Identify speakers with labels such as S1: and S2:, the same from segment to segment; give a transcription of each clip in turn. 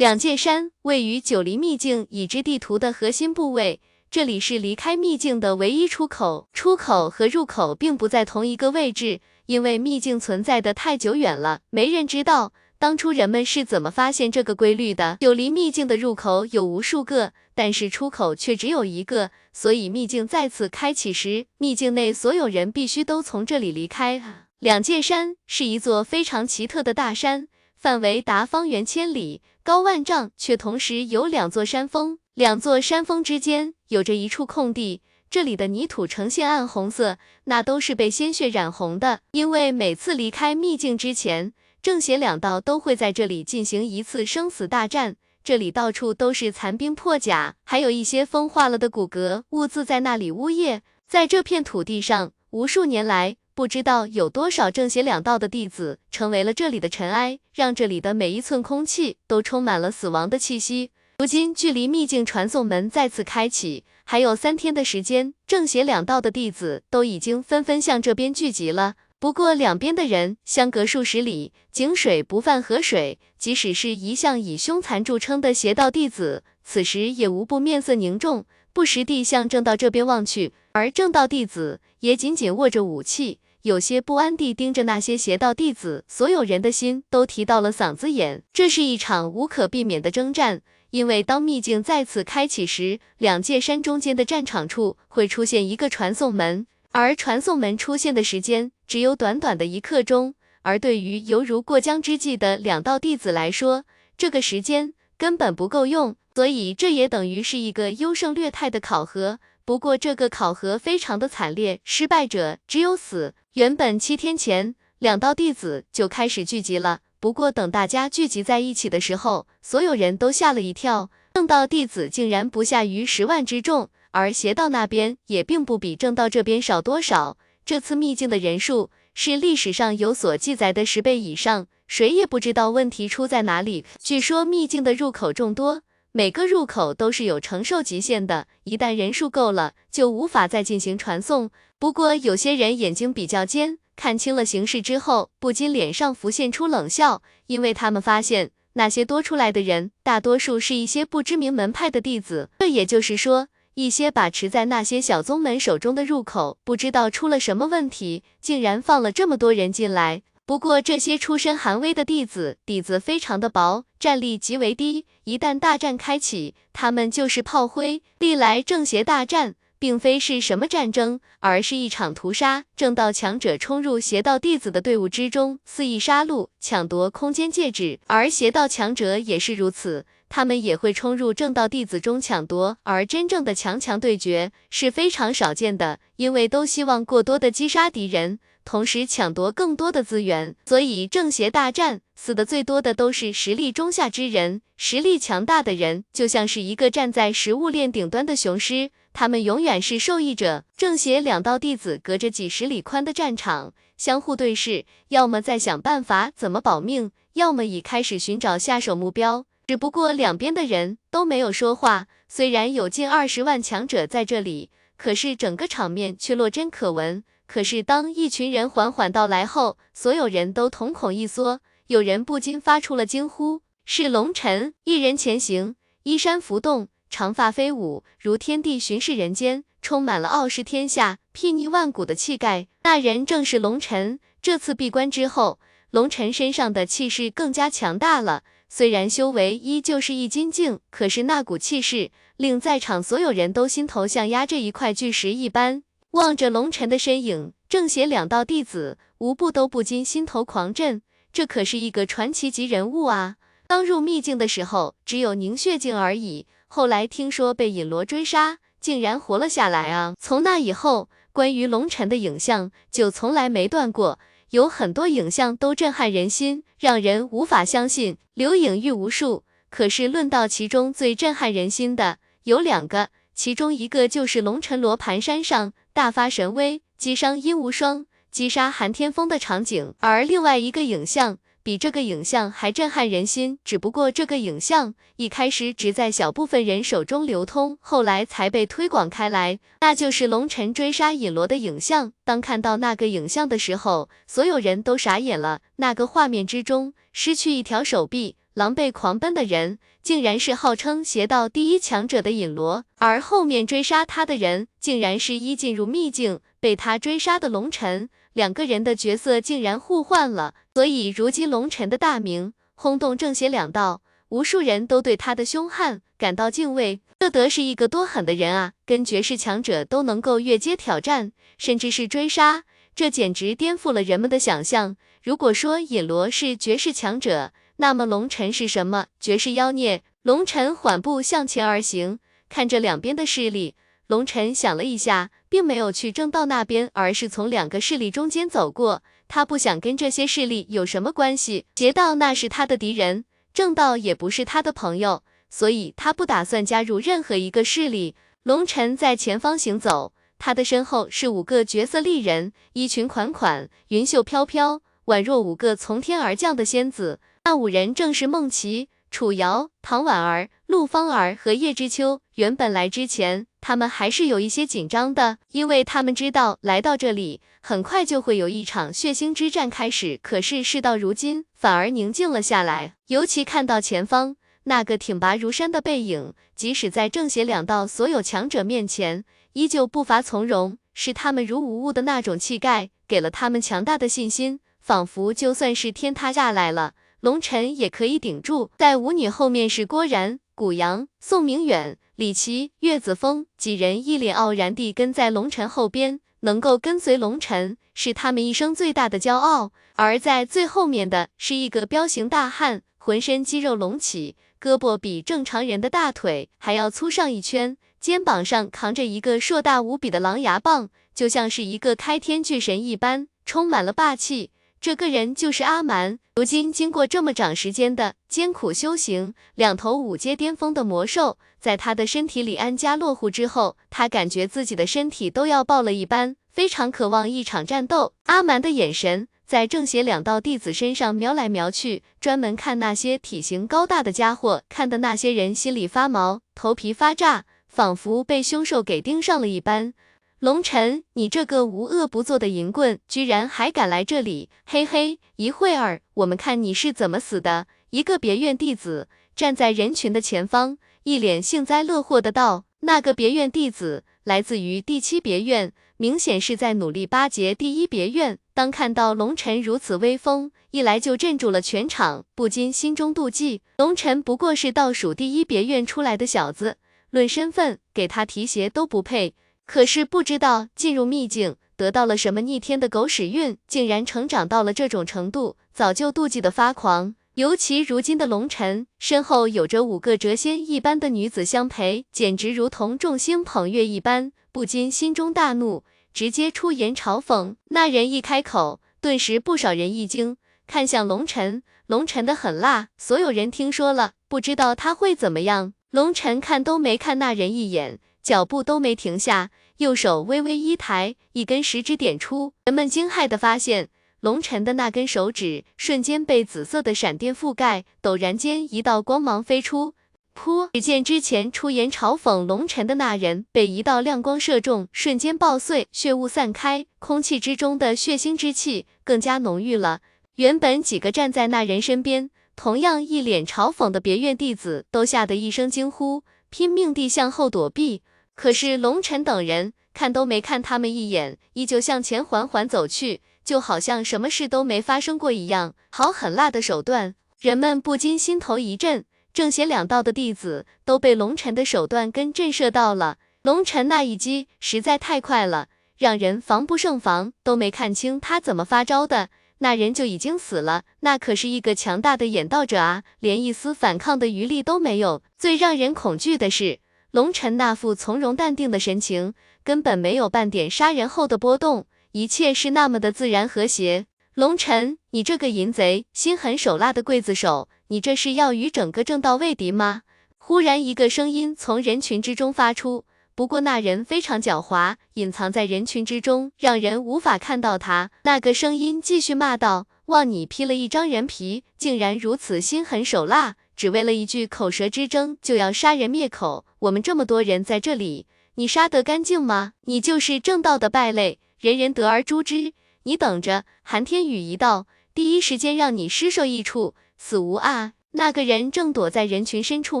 S1: 两界山位于九黎秘境已知地图的核心部位，这里是离开秘境的唯一出口。出口和入口并不在同一个位置，因为秘境存在的太久远了，没人知道当初人们是怎么发现这个规律的。九黎秘境的入口有无数个，但是出口却只有一个，所以秘境再次开启时，秘境内所有人必须都从这里离开。两界山是一座非常奇特的大山，范围达方圆千里。高万丈，却同时有两座山峰，两座山峰之间有着一处空地，这里的泥土呈现暗红色，那都是被鲜血染红的。因为每次离开秘境之前，正邪两道都会在这里进行一次生死大战，这里到处都是残兵破甲，还有一些风化了的骨骼兀自在那里呜咽。在这片土地上，无数年来。不知道有多少正邪两道的弟子成为了这里的尘埃，让这里的每一寸空气都充满了死亡的气息。如今距离秘境传送门再次开启还有三天的时间，正邪两道的弟子都已经纷纷向这边聚集了。不过两边的人相隔数十里，井水不犯河水，即使是一向以凶残著称的邪道弟子，此时也无不面色凝重，不时地向正道这边望去。而正道弟子也紧紧握着武器。有些不安地盯着那些邪道弟子，所有人的心都提到了嗓子眼。这是一场无可避免的征战，因为当秘境再次开启时，两界山中间的战场处会出现一个传送门，而传送门出现的时间只有短短的一刻钟。而对于犹如过江之鲫的两道弟子来说，这个时间根本不够用，所以这也等于是一个优胜劣汰的考核。不过这个考核非常的惨烈，失败者只有死。原本七天前，两道弟子就开始聚集了。不过等大家聚集在一起的时候，所有人都吓了一跳，正道弟子竟然不下于十万之众，而邪道那边也并不比正道这边少多少。这次秘境的人数是历史上有所记载的十倍以上，谁也不知道问题出在哪里。据说秘境的入口众多，每个入口都是有承受极限的，一旦人数够了，就无法再进行传送。不过有些人眼睛比较尖，看清了形势之后，不禁脸上浮现出冷笑，因为他们发现那些多出来的人，大多数是一些不知名门派的弟子。这也就是说，一些把持在那些小宗门手中的入口，不知道出了什么问题，竟然放了这么多人进来。不过这些出身寒微的弟子，底子非常的薄，战力极为低，一旦大战开启，他们就是炮灰。历来正邪大战。并非是什么战争，而是一场屠杀。正道强者冲入邪道弟子的队伍之中，肆意杀戮，抢夺空间戒指；而邪道强者也是如此，他们也会冲入正道弟子中抢夺。而真正的强强对决是非常少见的，因为都希望过多的击杀敌人。同时抢夺更多的资源，所以正邪大战死的最多的都是实力中下之人。实力强大的人就像是一个站在食物链顶端的雄狮，他们永远是受益者。正邪两道弟子隔着几十里宽的战场相互对视，要么在想办法怎么保命，要么已开始寻找下手目标。只不过两边的人都没有说话，虽然有近二十万强者在这里，可是整个场面却落针可闻。可是，当一群人缓缓到来后，所有人都瞳孔一缩，有人不禁发出了惊呼：“是龙尘！”一人前行，衣衫浮动，长发飞舞，如天地巡视人间，充满了傲视天下、睥睨万古的气概。那人正是龙尘。这次闭关之后，龙尘身上的气势更加强大了。虽然修为依旧是一金境，可是那股气势令在场所有人都心头像压着一块巨石一般。望着龙尘的身影，正邪两道弟子无不都不禁心头狂震。这可是一个传奇级人物啊！刚入秘境的时候只有凝血境而已，后来听说被引罗追杀，竟然活了下来啊！从那以后，关于龙尘的影像就从来没断过，有很多影像都震撼人心，让人无法相信。留影玉无数，可是论到其中最震撼人心的，有两个，其中一个就是龙尘罗盘山上。大发神威，击伤殷无双，击杀韩天风的场景。而另外一个影像比这个影像还震撼人心，只不过这个影像一开始只在小部分人手中流通，后来才被推广开来。那就是龙尘追杀尹罗的影像。当看到那个影像的时候，所有人都傻眼了。那个画面之中，失去一条手臂。狼狈狂奔的人，竟然是号称邪道第一强者的尹罗，而后面追杀他的人，竟然是一进入秘境被他追杀的龙尘。两个人的角色竟然互换了，所以如今龙尘的大名轰动正邪两道，无数人都对他的凶悍感到敬畏。这得是一个多狠的人啊！跟绝世强者都能够越阶挑战，甚至是追杀，这简直颠覆了人们的想象。如果说尹罗是绝世强者，那么龙尘是什么？绝世妖孽！龙尘缓步向前而行，看着两边的势力，龙尘想了一下。并没有去正道那边，而是从两个势力中间走过。他不想跟这些势力有什么关系，邪道那是他的敌人，正道也不是他的朋友，所以他不打算加入任何一个势力。龙尘在前方行走，他的身后是五个绝色丽人，衣裙款款，云袖飘飘，宛若五个从天而降的仙子。那五人正是孟琪。楚瑶、唐婉儿、陆芳儿和叶知秋，原本来之前，他们还是有一些紧张的，因为他们知道来到这里，很快就会有一场血腥之战开始。可是事到如今，反而宁静了下来。尤其看到前方那个挺拔如山的背影，即使在正邪两道所有强者面前，依旧步伐从容，视他们如无物的那种气概，给了他们强大的信心，仿佛就算是天塌下来了。龙尘也可以顶住，在舞女后面是郭然、古阳、宋明远、李琦、岳子峰几人一脸傲然地跟在龙尘后边，能够跟随龙尘是他们一生最大的骄傲。而在最后面的是一个彪形大汉，浑身肌肉隆起，胳膊比正常人的大腿还要粗上一圈，肩膀上扛着一个硕大无比的狼牙棒，就像是一个开天巨神一般，充满了霸气。这个人就是阿蛮。如今经过这么长时间的艰苦修行，两头五阶巅峰的魔兽在他的身体里安家落户之后，他感觉自己的身体都要爆了一般，非常渴望一场战斗。阿蛮的眼神在正邪两道弟子身上瞄来瞄去，专门看那些体型高大的家伙，看的那些人心里发毛，头皮发炸，仿佛被凶兽给盯上了一般。龙尘，你这个无恶不作的淫棍，居然还敢来这里！嘿嘿，一会儿我们看你是怎么死的。一个别院弟子站在人群的前方，一脸幸灾乐祸的道：“那个别院弟子来自于第七别院，明显是在努力巴结第一别院。当看到龙尘如此威风，一来就镇住了全场，不禁心中妒忌。龙尘不过是倒数第一别院出来的小子，论身份，给他提鞋都不配。”可是不知道进入秘境得到了什么逆天的狗屎运，竟然成长到了这种程度，早就妒忌的发狂。尤其如今的龙尘身后有着五个谪仙一般的女子相陪，简直如同众星捧月一般，不禁心中大怒，直接出言嘲讽。那人一开口，顿时不少人一惊，看向龙尘。龙尘的狠辣，所有人听说了，不知道他会怎么样。龙尘看都没看那人一眼。脚步都没停下，右手微微一抬，一根食指点出，人们惊骇的发现，龙尘的那根手指瞬间被紫色的闪电覆盖，陡然间一道光芒飞出，噗！只见之前出言嘲讽龙尘的那人被一道亮光射中，瞬间爆碎，血雾散开，空气之中的血腥之气更加浓郁了。原本几个站在那人身边，同样一脸嘲讽的别院弟子，都吓得一声惊呼，拼命地向后躲避。可是龙尘等人看都没看他们一眼，依旧向前缓缓走去，就好像什么事都没发生过一样。好狠辣的手段，人们不禁心头一震。正邪两道的弟子都被龙尘的手段跟震慑到了。龙尘那一击实在太快了，让人防不胜防，都没看清他怎么发招的，那人就已经死了。那可是一个强大的演道者啊，连一丝反抗的余力都没有。最让人恐惧的是。龙尘那副从容淡定的神情，根本没有半点杀人后的波动，一切是那么的自然和谐。龙尘，你这个淫贼，心狠手辣的刽子手，你这是要与整个正道为敌吗？忽然，一个声音从人群之中发出，不过那人非常狡猾，隐藏在人群之中，让人无法看到他。那个声音继续骂道：“望你披了一张人皮，竟然如此心狠手辣！”只为了一句口舌之争就要杀人灭口，我们这么多人在这里，你杀得干净吗？你就是正道的败类，人人得而诛之。你等着，韩天宇一到，第一时间让你尸首异处，死无啊！那个人正躲在人群深处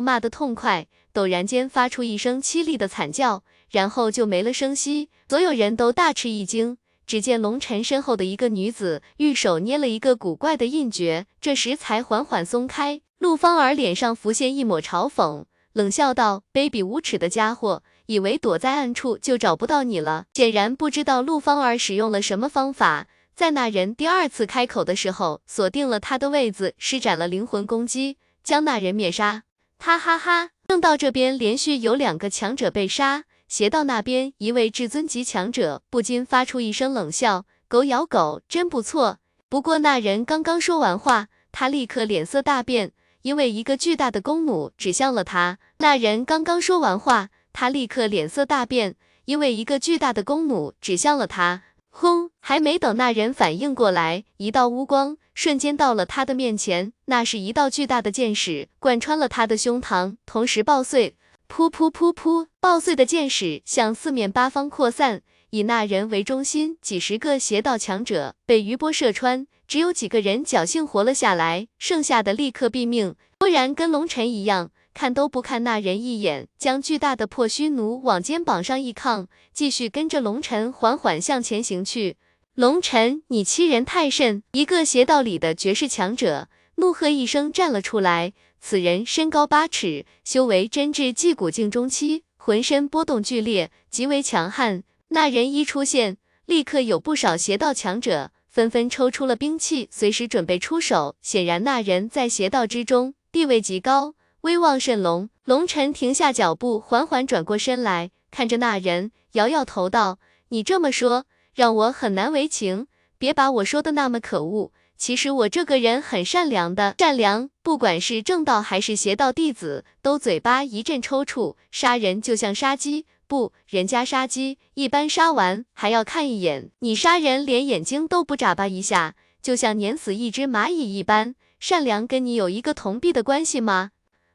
S1: 骂得痛快，陡然间发出一声凄厉的惨叫，然后就没了声息。所有人都大吃一惊。只见龙晨身后的一个女子玉手捏了一个古怪的印诀，这时才缓缓松开。陆芳儿脸上浮现一抹嘲讽，冷笑道：“卑鄙无耻的家伙，以为躲在暗处就找不到你了？”显然不知道陆芳儿使用了什么方法。在那人第二次开口的时候，锁定了他的位子，施展了灵魂攻击，将那人灭杀。哈哈哈！正道这边连续有两个强者被杀，邪道那边一位至尊级强者不禁发出一声冷笑：“狗咬狗，真不错。”不过那人刚刚说完话，他立刻脸色大变，因为一个巨大的弓弩指向了他。那人刚刚说完话，他立刻脸色大变，因为一个巨大的弓弩指向了他。轰！还没等那人反应过来，一道乌光瞬间到了他的面前，那是一道巨大的箭矢，贯穿了他的胸膛，同时爆碎。噗噗噗噗！爆碎的箭矢向四面八方扩散，以那人为中心，几十个邪道强者被余波射穿，只有几个人侥幸活了下来，剩下的立刻毙命。不然跟龙尘一样。看都不看那人一眼，将巨大的破虚弩往肩膀上一抗，继续跟着龙尘缓缓向前行去。龙尘，你欺人太甚！一个邪道里的绝世强者怒喝一声站了出来。此人身高八尺，修为真至继古境中期，浑身波动剧烈，极为强悍。那人一出现，立刻有不少邪道强者纷纷抽出了兵器，随时准备出手。显然那人在邪道之中地位极高。威望甚隆，龙尘停下脚步，缓缓转过身来，看着那人，摇摇头道：“你这么说，让我很难为情。别把我说的那么可恶，其实我这个人很善良的，善良。不管是正道还是邪道弟子，都嘴巴一阵抽搐。杀人就像杀鸡，不，人家杀鸡一般杀完还要看一眼，你杀人连眼睛都不眨巴一下，就像碾死一只蚂蚁一般。善良跟你有一个同币的关系吗？”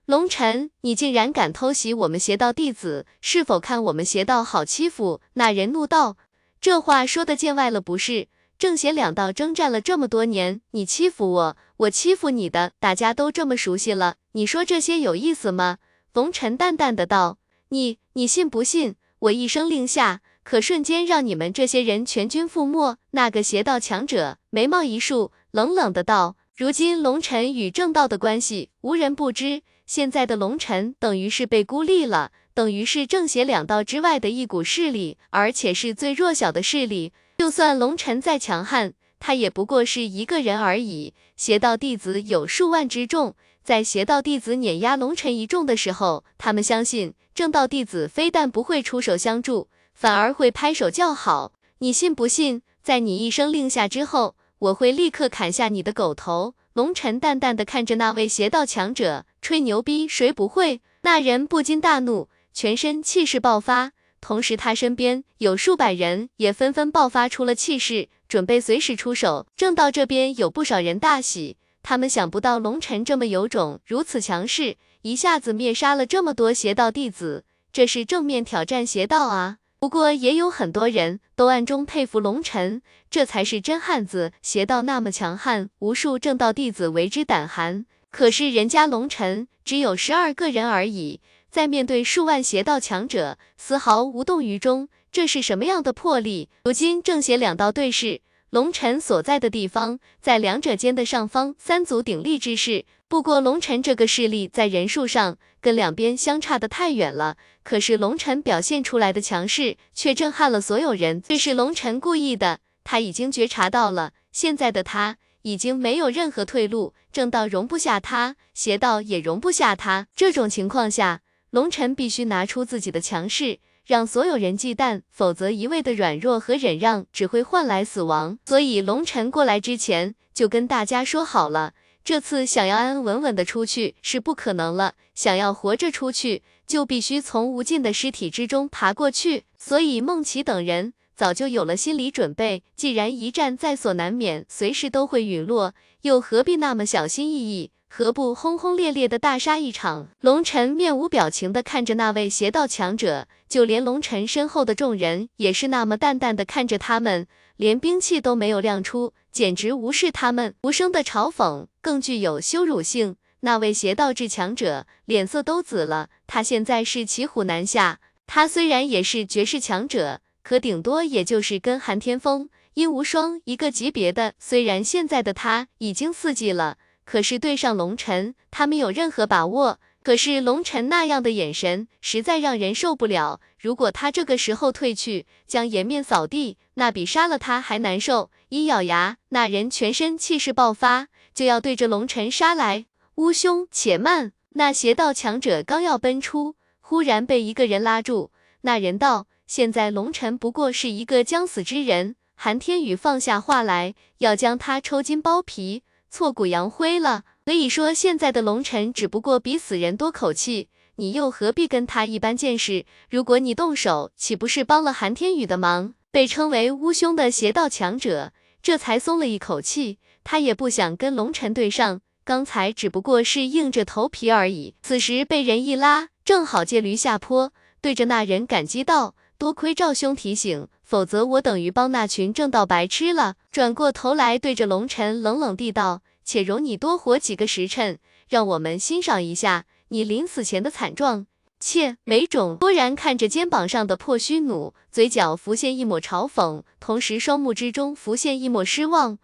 S1: 龙尘，你竟然敢偷袭我们邪道弟子，是否看我们邪道好欺负？那人怒道：“这话说的见外了不是？正邪两道征战了这么多年，你欺负我，我欺负你的，大家都这么熟悉了，你说这些有意思吗？”龙尘淡淡的道：“你，你信不信？我一声令下，可瞬间让你们这些人全军覆没。”那个邪道强者眉毛一竖，冷冷的道：“如今龙尘与正道的关系，无人不知。”现在的龙尘等于是被孤立了，等于是正邪两道之外的一股势力，而且是最弱小的势力。就算龙尘再强悍，他也不过是一个人而已。邪道弟子有数万之众，在邪道弟子碾压龙尘一众的时候，他们相信正道弟子非但不会出手相助，反而会拍手叫好。你信不信？在你一声令下之后，我会立刻砍下你的狗头。龙尘淡淡的看着那位邪道强者。吹牛逼，谁不会？那人不禁大怒，全身气势爆发，同时他身边有数百人也纷纷爆发出了气势，准备随时出手。正道这边有不少人大喜，他们想不到龙尘这么有种，如此强势，一下子灭杀了这么多邪道弟子，这是正面挑战邪道啊！不过也有很多人都暗中佩服龙尘，这才是真汉子，邪道那么强悍，无数正道弟子为之胆寒。可是人家龙尘只有十二个人而已，在面对数万邪道强者，丝毫无动于衷，这是什么样的魄力？如今正邪两道对视，龙尘所在的地方，在两者间的上方，三足鼎立之势。不过龙尘这个势力在人数上跟两边相差的太远了，可是龙尘表现出来的强势却震撼了所有人。这是龙尘故意的，他已经觉察到了，现在的他。已经没有任何退路，正道容不下他，邪道也容不下他。这种情况下，龙尘必须拿出自己的强势，让所有人忌惮，否则一味的软弱和忍让只会换来死亡。所以龙尘过来之前就跟大家说好了，这次想要安安稳稳的出去是不可能了，想要活着出去，就必须从无尽的尸体之中爬过去。所以孟琪等人。早就有了心理准备，既然一战在所难免，随时都会陨落，又何必那么小心翼翼？何不轰轰烈烈的大杀一场？龙尘面无表情的看着那位邪道强者，就连龙尘身后的众人也是那么淡淡的看着他们，连兵器都没有亮出，简直无视他们。无声的嘲讽更具有羞辱性。那位邪道至强者脸色都紫了。他现在是骑虎难下。他虽然也是绝世强者，可顶多也就是跟韩天风、殷无双一个级别的。虽然现在的他已经四级了，可是对上龙尘，他没有任何把握。可是龙尘那样的眼神，实在让人受不了。如果他这个时候退去，将颜面扫地，那比杀了他还难受。一咬牙，那人全身气势爆发，就要对着龙尘杀来。乌兄，且慢！那邪道强者刚要奔出，忽然被一个人拉住。那人道：“现在龙尘不过是一个将死之人。”韩天宇放下话来，要将他抽筋剥皮，挫骨扬灰了。可以说，现在的龙尘只不过比死人多口气，你又何必跟他一般见识？如果你动手，岂不是帮了韩天宇的忙？被称为乌兄的邪道强者，这才松了一口气。他也不想跟龙尘对上，刚才只不过是硬着头皮而已。此时被人一拉，正好借驴下坡，对着那人感激道：“多亏赵兄提醒，否则我等于帮那群正道白痴了。”转过头来，对着龙尘冷冷地道。且容你多活几个时辰，让我们欣赏一下你临死前的惨状。切，没种突然看着肩膀上的破虚弩，嘴角浮现一抹嘲讽，同时双目之中浮现一抹失望。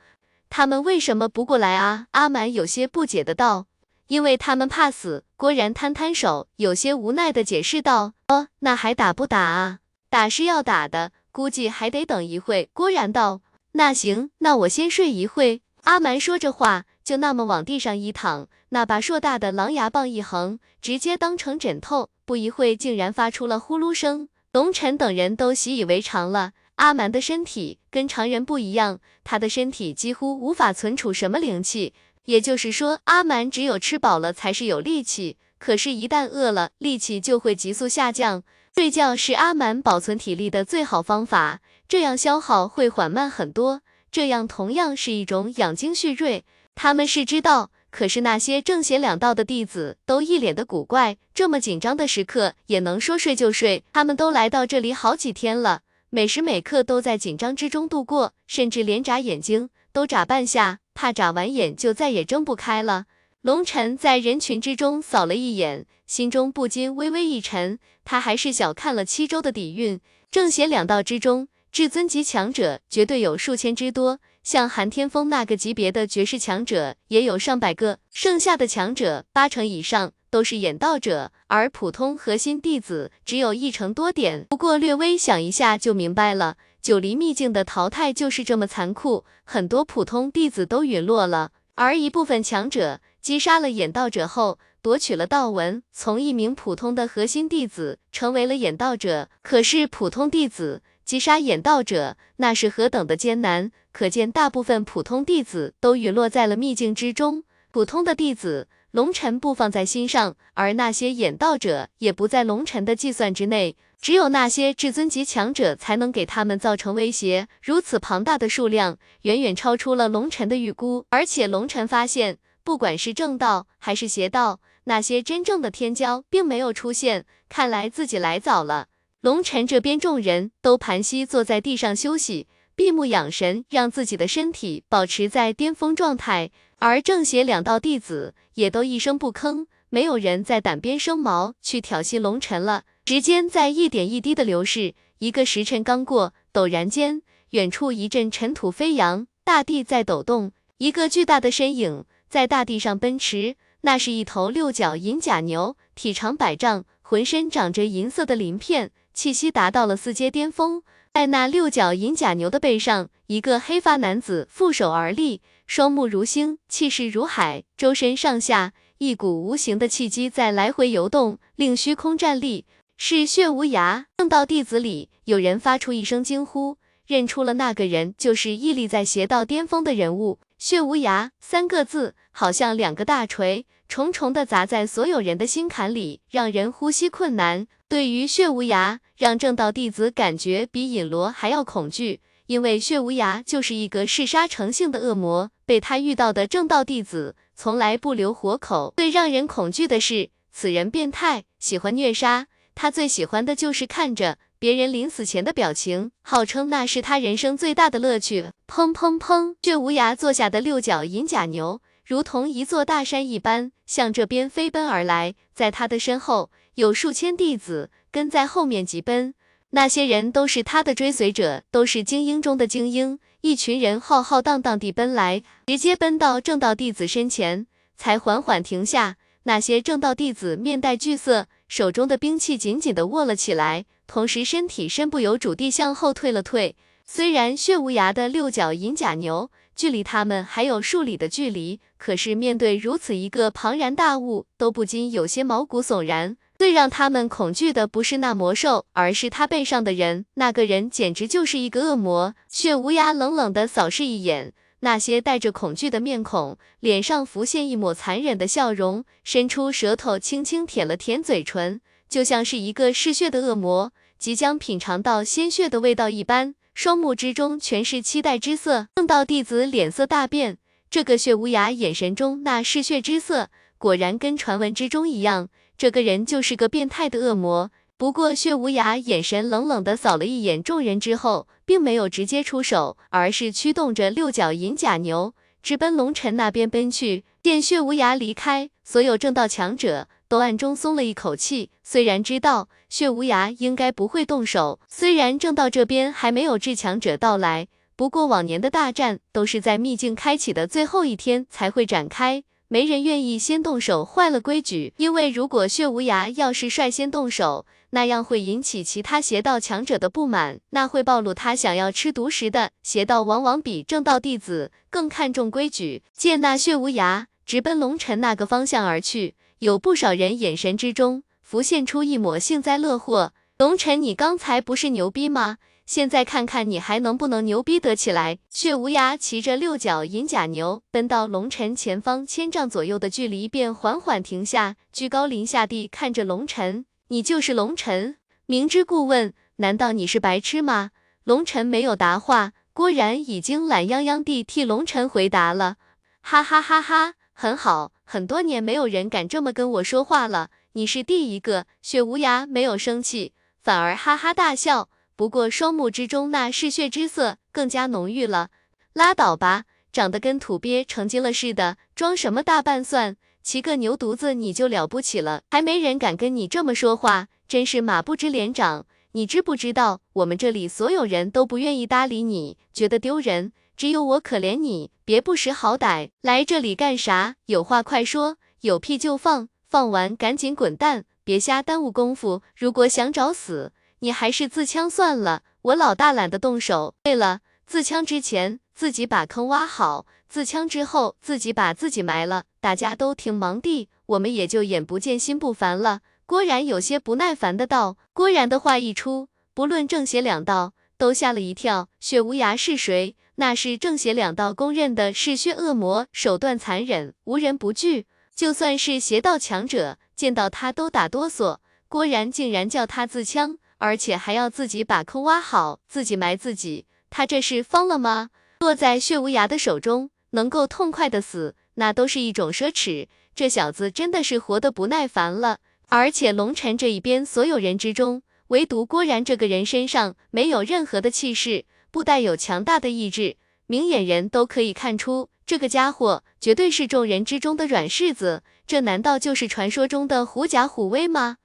S1: 他们为什么不过来啊？阿满有些不解的道。因为他们怕死。郭然摊摊手，有些无奈的解释道。哦，那还打不打啊？打是要打的，估计还得等一会。郭然道。那行，那我先睡一会。阿蛮说着话。就那么往地上一躺，那把硕大的狼牙棒一横，直接当成枕头。不一会，竟然发出了呼噜声。龙尘等人都习以为常了。阿蛮的身体跟常人不一样，他的身体几乎无法存储什么灵气，也就是说，阿蛮只有吃饱了才是有力气。可是，一旦饿了，力气就会急速下降。睡觉是阿蛮保存体力的最好方法，这样消耗会缓慢很多，这样同样是一种养精蓄锐。他们是知道，可是那些正邪两道的弟子都一脸的古怪，这么紧张的时刻也能说睡就睡？他们都来到这里好几天了，每时每刻都在紧张之中度过，甚至连眨眼睛都眨半下，怕眨完眼就再也睁不开了。龙尘在人群之中扫了一眼，心中不禁微微一沉，他还是小看了七州的底蕴。正邪两道之中，至尊级强者绝对有数千之多。像韩天风那个级别的绝世强者也有上百个，剩下的强者八成以上都是眼道者，而普通核心弟子只有一成多点。不过略微想一下就明白了，九黎秘境的淘汰就是这么残酷，很多普通弟子都陨落了，而一部分强者击杀了眼道者后，夺取了道纹，从一名普通的核心弟子成为了眼道者。可是普通弟子。击杀眼道者，那是何等的艰难！可见大部分普通弟子都陨落在了秘境之中。普通的弟子，龙尘不放在心上，而那些眼道者也不在龙尘的计算之内。只有那些至尊级强者才能给他们造成威胁。如此庞大的数量，远远超出了龙尘的预估。而且龙尘发现，不管是正道还是邪道，那些真正的天骄并没有出现。看来自己来早了。龙尘这边众人都盘膝坐在地上休息，闭目养神，让自己的身体保持在巅峰状态。而正邪两道弟子也都一声不吭，没有人再胆边生毛去挑衅龙尘了。时间在一点一滴的流逝，一个时辰刚过，陡然间，远处一阵尘土飞扬，大地在抖动，一个巨大的身影在大地上奔驰，那是一头六角银甲牛，体长百丈，浑身长着银色的鳞片。气息达到了四阶巅峰，在那六角银甲牛的背上，一个黑发男子负手而立，双目如星，气势如海，周身上下一股无形的气机在来回游动，令虚空站立。是血无涯。正道弟子里有人发出一声惊呼，认出了那个人就是屹立在邪道巅峰的人物。血无涯三个字，好像两个大锤，重重的砸在所有人的心坎里，让人呼吸困难。对于血无涯，让正道弟子感觉比尹罗还要恐惧，因为血无涯就是一个嗜杀成性的恶魔。被他遇到的正道弟子从来不留活口。最让人恐惧的是，此人变态，喜欢虐杀。他最喜欢的就是看着别人临死前的表情，号称那是他人生最大的乐趣。砰砰砰！这无涯坐下的六角银甲牛如同一座大山一般，向这边飞奔而来。在他的身后，有数千弟子跟在后面疾奔。那些人都是他的追随者，都是精英中的精英。一群人浩浩荡荡地奔来，直接奔到正道弟子身前，才缓缓停下。那些正道弟子面带惧色，手中的兵器紧紧地握了起来，同时身体身不由主地向后退了退。虽然血无涯的六角银甲牛距离他们还有数里的距离，可是面对如此一个庞然大物，都不禁有些毛骨悚然。最让他们恐惧的不是那魔兽，而是他背上的人。那个人简直就是一个恶魔。血无涯冷冷的扫视一眼那些带着恐惧的面孔，脸上浮现一抹残忍的笑容，伸出舌头轻轻舔了舔嘴唇，就像是一个嗜血的恶魔，即将品尝到鲜血的味道一般。双目之中全是期待之色。正道弟子脸色大变，这个血无涯眼神中那嗜血之色，果然跟传闻之中一样。这个人就是个变态的恶魔。不过，血无涯眼神冷冷地扫了一眼众人之后，并没有直接出手，而是驱动着六角银甲牛直奔龙尘那边奔去。见血无涯离开，所有正道强者都暗中松了一口气。虽然知道血无涯应该不会动手，虽然正道这边还没有至强者到来，不过往年的大战都是在秘境开启的最后一天才会展开。没人愿意先动手，坏了规矩。因为如果血无涯要是率先动手，那样会引起其他邪道强者的不满，那会暴露他想要吃独食的。邪道往往比正道弟子更看重规矩。见那血无涯直奔龙尘那个方向而去，有不少人眼神之中浮现出一抹幸灾乐祸。龙尘，你刚才不是牛逼吗？现在看看你还能不能牛逼得起来！血无涯骑着六角银甲牛奔到龙尘前方千丈左右的距离，便缓缓停下，居高临下地看着龙尘。你就是龙尘？明知故问，难道你是白痴吗？龙尘没有答话，郭然已经懒洋洋地替龙尘回答了。哈哈哈哈，很好，很多年没有人敢这么跟我说话了，你是第一个。雪无涯没有生气，反而哈哈大笑。不过双目之中那嗜血之色更加浓郁了。拉倒吧，长得跟土鳖成精了似的，装什么大半蒜？骑个牛犊子你就了不起了，还没人敢跟你这么说话，真是马不知脸长。你知不知道，我们这里所有人都不愿意搭理你，觉得丢人，只有我可怜你。别不识好歹，来这里干啥？有话快说，有屁就放，放完赶紧滚蛋，别瞎耽误功夫。如果想找死。你还是自枪算了，我老大懒得动手。对了，自枪之前自己把坑挖好，自枪之后自己把自己埋了。大家都挺忙的，我们也就眼不见心不烦了。郭然有些不耐烦的道。郭然的话一出，不论正邪两道都吓了一跳。血无涯是谁？那是正邪两道公认的嗜血恶魔，手段残忍，无人不惧。就算是邪道强者见到他都打哆嗦。郭然竟然叫他自枪！而且还要自己把坑挖好，自己埋自己，他这是疯了吗？落在血无涯的手中，能够痛快的死，那都是一种奢侈。这小子真的是活得不耐烦了。而且龙尘这一边所有人之中，唯独郭然这个人身上没有任何的气势，不带有强大的意志，明眼人都可以看出，这个家伙绝对是众人之中的软柿子。这难道就是传说中的狐假虎威吗？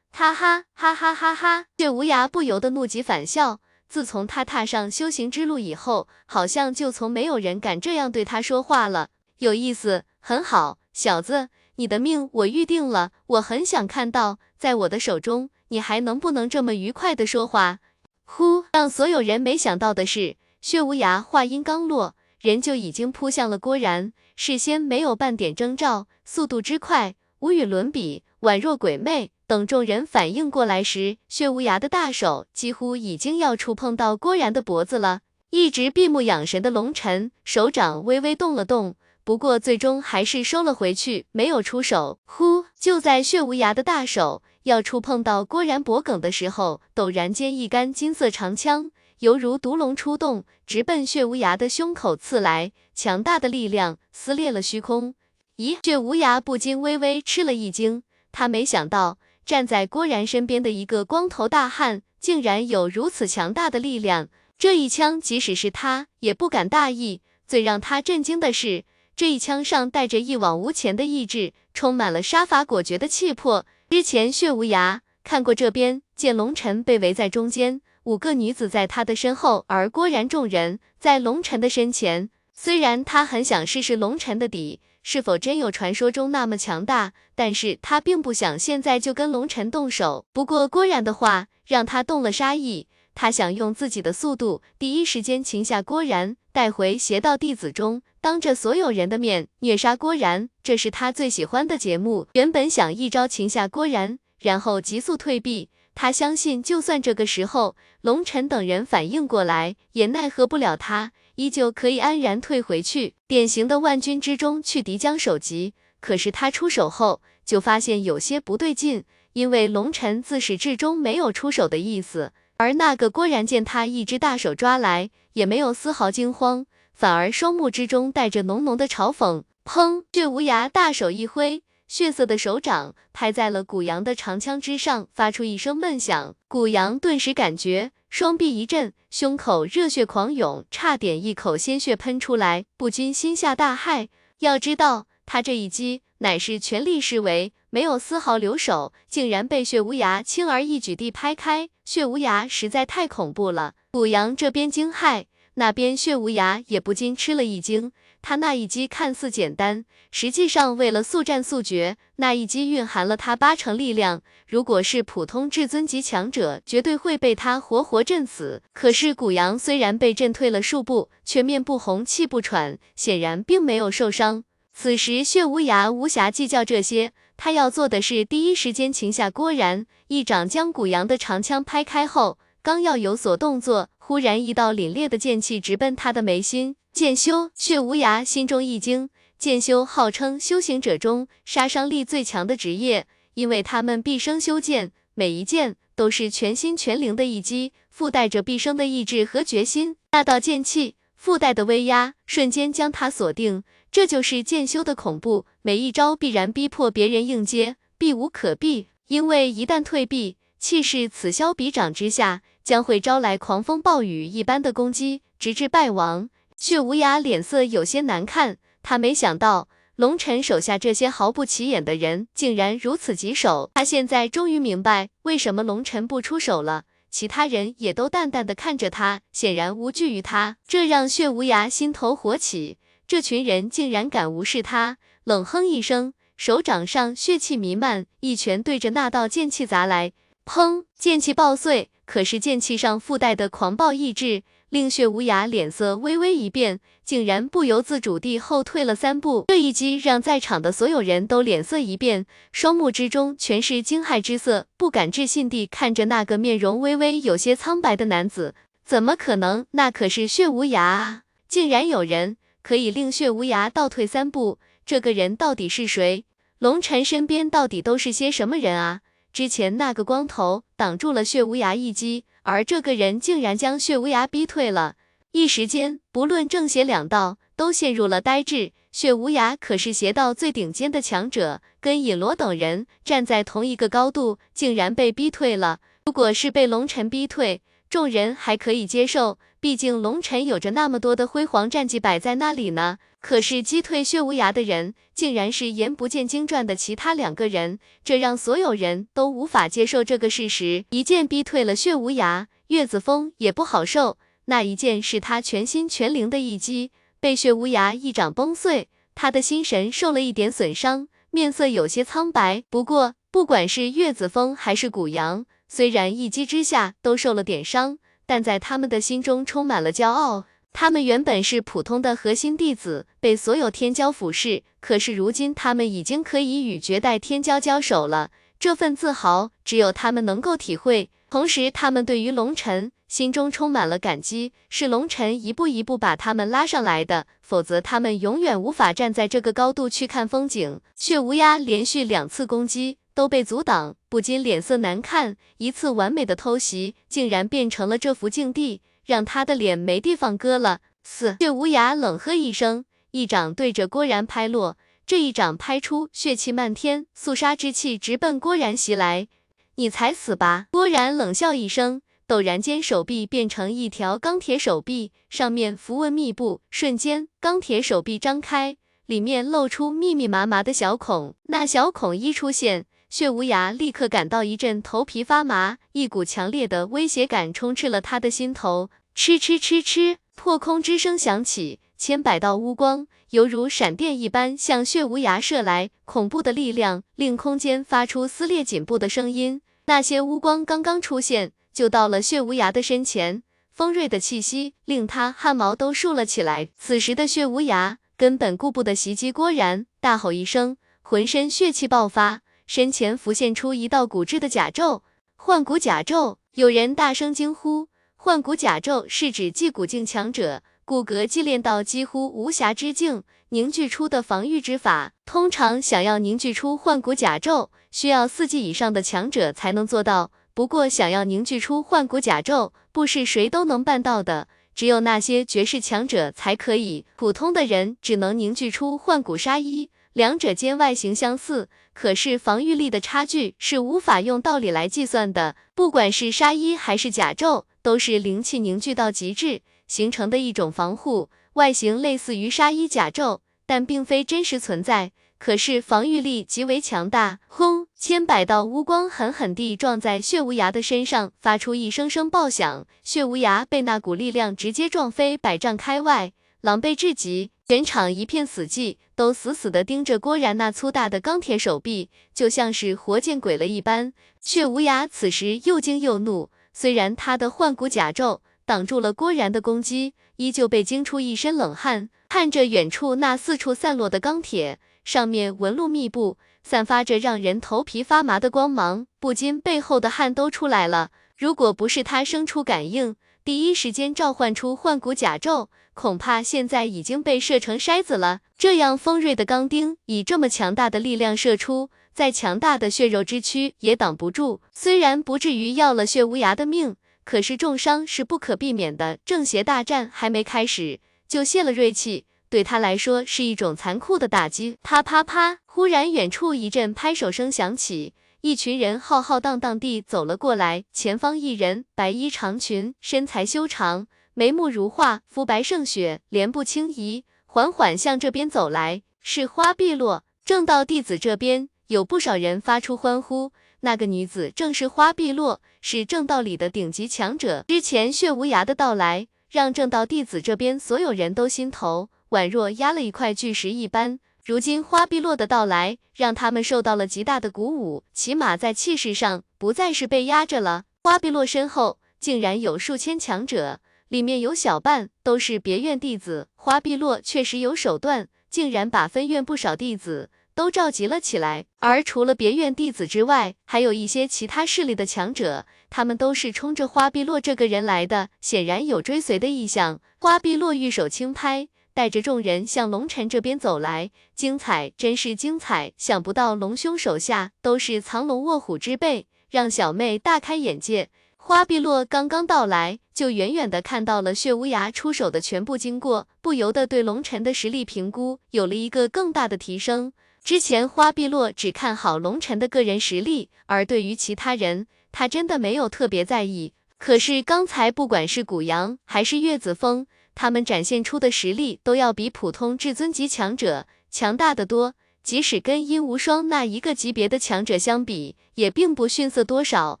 S1: 哈哈哈哈哈哈！血无涯不由得怒极反笑。自从他踏上修行之路以后，好像就从没有人敢这样对他说话了。有意思，很好，小子，你的命我预定了。我很想看到，在我的手中，你还能不能这么愉快的说话？呼！让所有人没想到的是，血无涯话音刚落，人就已经扑向了郭然，事先没有半点征兆，速度之快，无与伦比，宛若鬼魅。等众人反应过来时，血无涯的大手几乎已经要触碰到郭然的脖子了。一直闭目养神的龙尘手掌微微动了动，不过最终还是收了回去，没有出手。呼！就在血无涯的大手要触碰到郭然脖颈的时候，陡然间一杆金色长枪犹如毒龙出动，直奔血无涯的胸口刺来，强大的力量撕裂了虚空。咦？血无涯不禁微微吃了一惊，他没想到。站在郭然身边的一个光头大汉，竟然有如此强大的力量。这一枪，即使是他也不敢大意。最让他震惊的是，这一枪上带着一往无前的意志，充满了杀伐果决的气魄。之前血无涯看过这边，见龙尘被围在中间，五个女子在他的身后，而郭然众人在龙尘的身前。虽然他很想试试龙尘的底是否真有传说中那么强大，但是他并不想现在就跟龙尘动手。不过郭然的话让他动了杀意，他想用自己的速度，第一时间擒下郭然，带回邪道弟子中。当着所有人的面虐杀郭然，这是他最喜欢的节目。原本想一招擒下郭然，然后急速退避。他相信，就算这个时候龙尘等人反应过来，也奈何不了他，依旧可以安然退回去。典型的万军之中去敌将首级。可是他出手后，就发现有些不对劲，因为龙尘自始至终没有出手的意思，而那个郭然见他一只大手抓来，也没有丝毫惊慌。反而双目之中带着浓浓的嘲讽。砰！血无涯大手一挥，血色的手掌拍在了古阳的长枪之上，发出一声闷响。古阳顿时感觉双臂一震，胸口热血狂涌，差点一口鲜血喷出来，不禁心下大骇。要知道，他这一击乃是全力施为，没有丝毫留手，竟然被血无涯轻而易举地拍开。血无涯实在太恐怖了。古阳这边惊骇。那边血无涯也不禁吃了一惊，他那一击看似简单，实际上为了速战速决，那一击蕴含了他八成力量。如果是普通至尊级强者，绝对会被他活活震死。可是古阳虽然被震退了数步，却面不红气不喘，显然并没有受伤。此时血无涯无暇计较这些，他要做的是第一时间擒下郭然，一掌将古阳的长枪拍开后。刚要有所动作，忽然一道凛冽的剑气直奔他的眉心。剑修血无涯心中一惊，剑修号称修行者中杀伤力最强的职业，因为他们毕生修剑，每一剑都是全心全灵的一击，附带着毕生的意志和决心。那道剑气附带的威压，瞬间将他锁定。这就是剑修的恐怖，每一招必然逼迫别人应接，避无可避。因为一旦退避，气势此消彼长之下。将会招来狂风暴雨一般的攻击，直至败亡。血无涯脸色有些难看，他没想到龙尘手下这些毫不起眼的人竟然如此棘手。他现在终于明白为什么龙尘不出手了，其他人也都淡淡的看着他，显然无惧于他，这让血无涯心头火起。这群人竟然敢无视他，冷哼一声，手掌上血气弥漫，一拳对着那道剑气砸来，砰，剑气爆碎。可是剑气上附带的狂暴意志，令血无涯脸色微微一变，竟然不由自主地后退了三步。这一击让在场的所有人都脸色一变，双目之中全是惊骇之色，不敢置信地看着那个面容微微有些苍白的男子。怎么可能？那可是血无涯啊！竟然有人可以令血无涯倒退三步，这个人到底是谁？龙尘身边到底都是些什么人啊？之前那个光头挡住了血无涯一击，而这个人竟然将血无涯逼退了。一时间，不论正邪两道都陷入了呆滞。血无涯可是邪道最顶尖的强者，跟尹罗等人站在同一个高度，竟然被逼退了。如果是被龙尘逼退，众人还可以接受，毕竟龙尘有着那么多的辉煌战绩摆在那里呢。可是击退血无涯的人，竟然是言不见经传的其他两个人，这让所有人都无法接受这个事实。一剑逼退了血无涯，岳子峰也不好受。那一剑是他全心全灵的一击，被血无涯一掌崩碎，他的心神受了一点损伤，面色有些苍白。不过，不管是岳子峰还是古阳，虽然一击之下都受了点伤，但在他们的心中充满了骄傲。他们原本是普通的核心弟子，被所有天骄俯视。可是如今，他们已经可以与绝代天骄交手了，这份自豪只有他们能够体会。同时，他们对于龙尘心中充满了感激，是龙尘一步一步把他们拉上来的，否则他们永远无法站在这个高度去看风景。血无涯连续两次攻击都被阻挡，不禁脸色难看。一次完美的偷袭，竟然变成了这幅境地。让他的脸没地方搁了。死！血无涯冷喝一声，一掌对着郭然拍落。这一掌拍出，血气漫天，肃杀之气直奔郭然袭来。你才死吧！郭然冷笑一声，陡然间手臂变成一条钢铁手臂，上面符文密布。瞬间，钢铁手臂张开，里面露出密密麻麻的小孔。那小孔一出现，血无涯立刻感到一阵头皮发麻，一股强烈的威胁感充斥了他的心头。哧哧哧哧，破空之声响起，千百道乌光犹如闪电一般向血无涯射来，恐怖的力量令空间发出撕裂颈部的声音。那些乌光刚刚出现，就到了血无涯的身前，锋锐的气息令他汗毛都竖了起来。此时的血无涯根本顾不得袭击郭然，大吼一声，浑身血气爆发，身前浮现出一道骨质的甲胄，幻骨甲胄。有人大声惊呼：“幻骨甲胄是指继骨境强者。”骨骼祭炼到几乎无瑕之境，凝聚出的防御之法，通常想要凝聚出幻骨甲胄，需要四级以上的强者才能做到。不过，想要凝聚出幻骨甲胄，不是谁都能办到的，只有那些绝世强者才可以。普通的人只能凝聚出幻骨纱衣，两者间外形相似，可是防御力的差距是无法用道理来计算的。不管是纱衣还是甲胄，都是灵气凝聚到极致。形成的一种防护，外形类似于纱衣甲胄，但并非真实存在。可是防御力极为强大。轰！千百道乌光狠狠地撞在血无涯的身上，发出一声声爆响。血无涯被那股力量直接撞飞百丈开外，狼狈至极。全场一片死寂，都死死地盯着郭然那粗大的钢铁手臂，就像是活见鬼了一般。血无涯此时又惊又怒，虽然他的幻骨甲胄。挡住了郭然的攻击，依旧被惊出一身冷汗。看着远处那四处散落的钢铁，上面纹路密布，散发着让人头皮发麻的光芒，不禁背后的汗都出来了。如果不是他生出感应，第一时间召唤出幻骨甲胄，恐怕现在已经被射成筛子了。这样锋锐的钢钉，以这么强大的力量射出，再强大的血肉之躯也挡不住。虽然不至于要了血无涯的命。可是重伤是不可避免的，正邪大战还没开始就泄了锐气，对他来说是一种残酷的打击。啪啪啪！忽然远处一阵拍手声响起，一群人浩浩荡荡地走了过来。前方一人，白衣长裙，身材修长，眉目如画，肤白胜雪，莲步轻移，缓缓向这边走来，是花碧落。正道弟子这边有不少人发出欢呼。那个女子正是花碧落，是正道里的顶级强者。之前血无涯的到来，让正道弟子这边所有人都心头宛若压了一块巨石一般。如今花碧落的到来，让他们受到了极大的鼓舞，起码在气势上不再是被压着了。花碧落身后竟然有数千强者，里面有小半都是别院弟子。花碧落确实有手段，竟然把分院不少弟子。都召集了起来，而除了别院弟子之外，还有一些其他势力的强者，他们都是冲着花碧落这个人来的，显然有追随的意向。花碧落玉手轻拍，带着众人向龙尘这边走来，精彩，真是精彩！想不到龙兄手下都是藏龙卧虎之辈，让小妹大开眼界。花碧落刚刚到来，就远远的看到了血无涯出手的全部经过，不由得对龙尘的实力评估有了一个更大的提升。之前花碧落只看好龙尘的个人实力，而对于其他人，他真的没有特别在意。可是刚才不管是古阳还是岳子峰，他们展现出的实力都要比普通至尊级强者强大的多，即使跟殷无双那一个级别的强者相比，也并不逊色多少。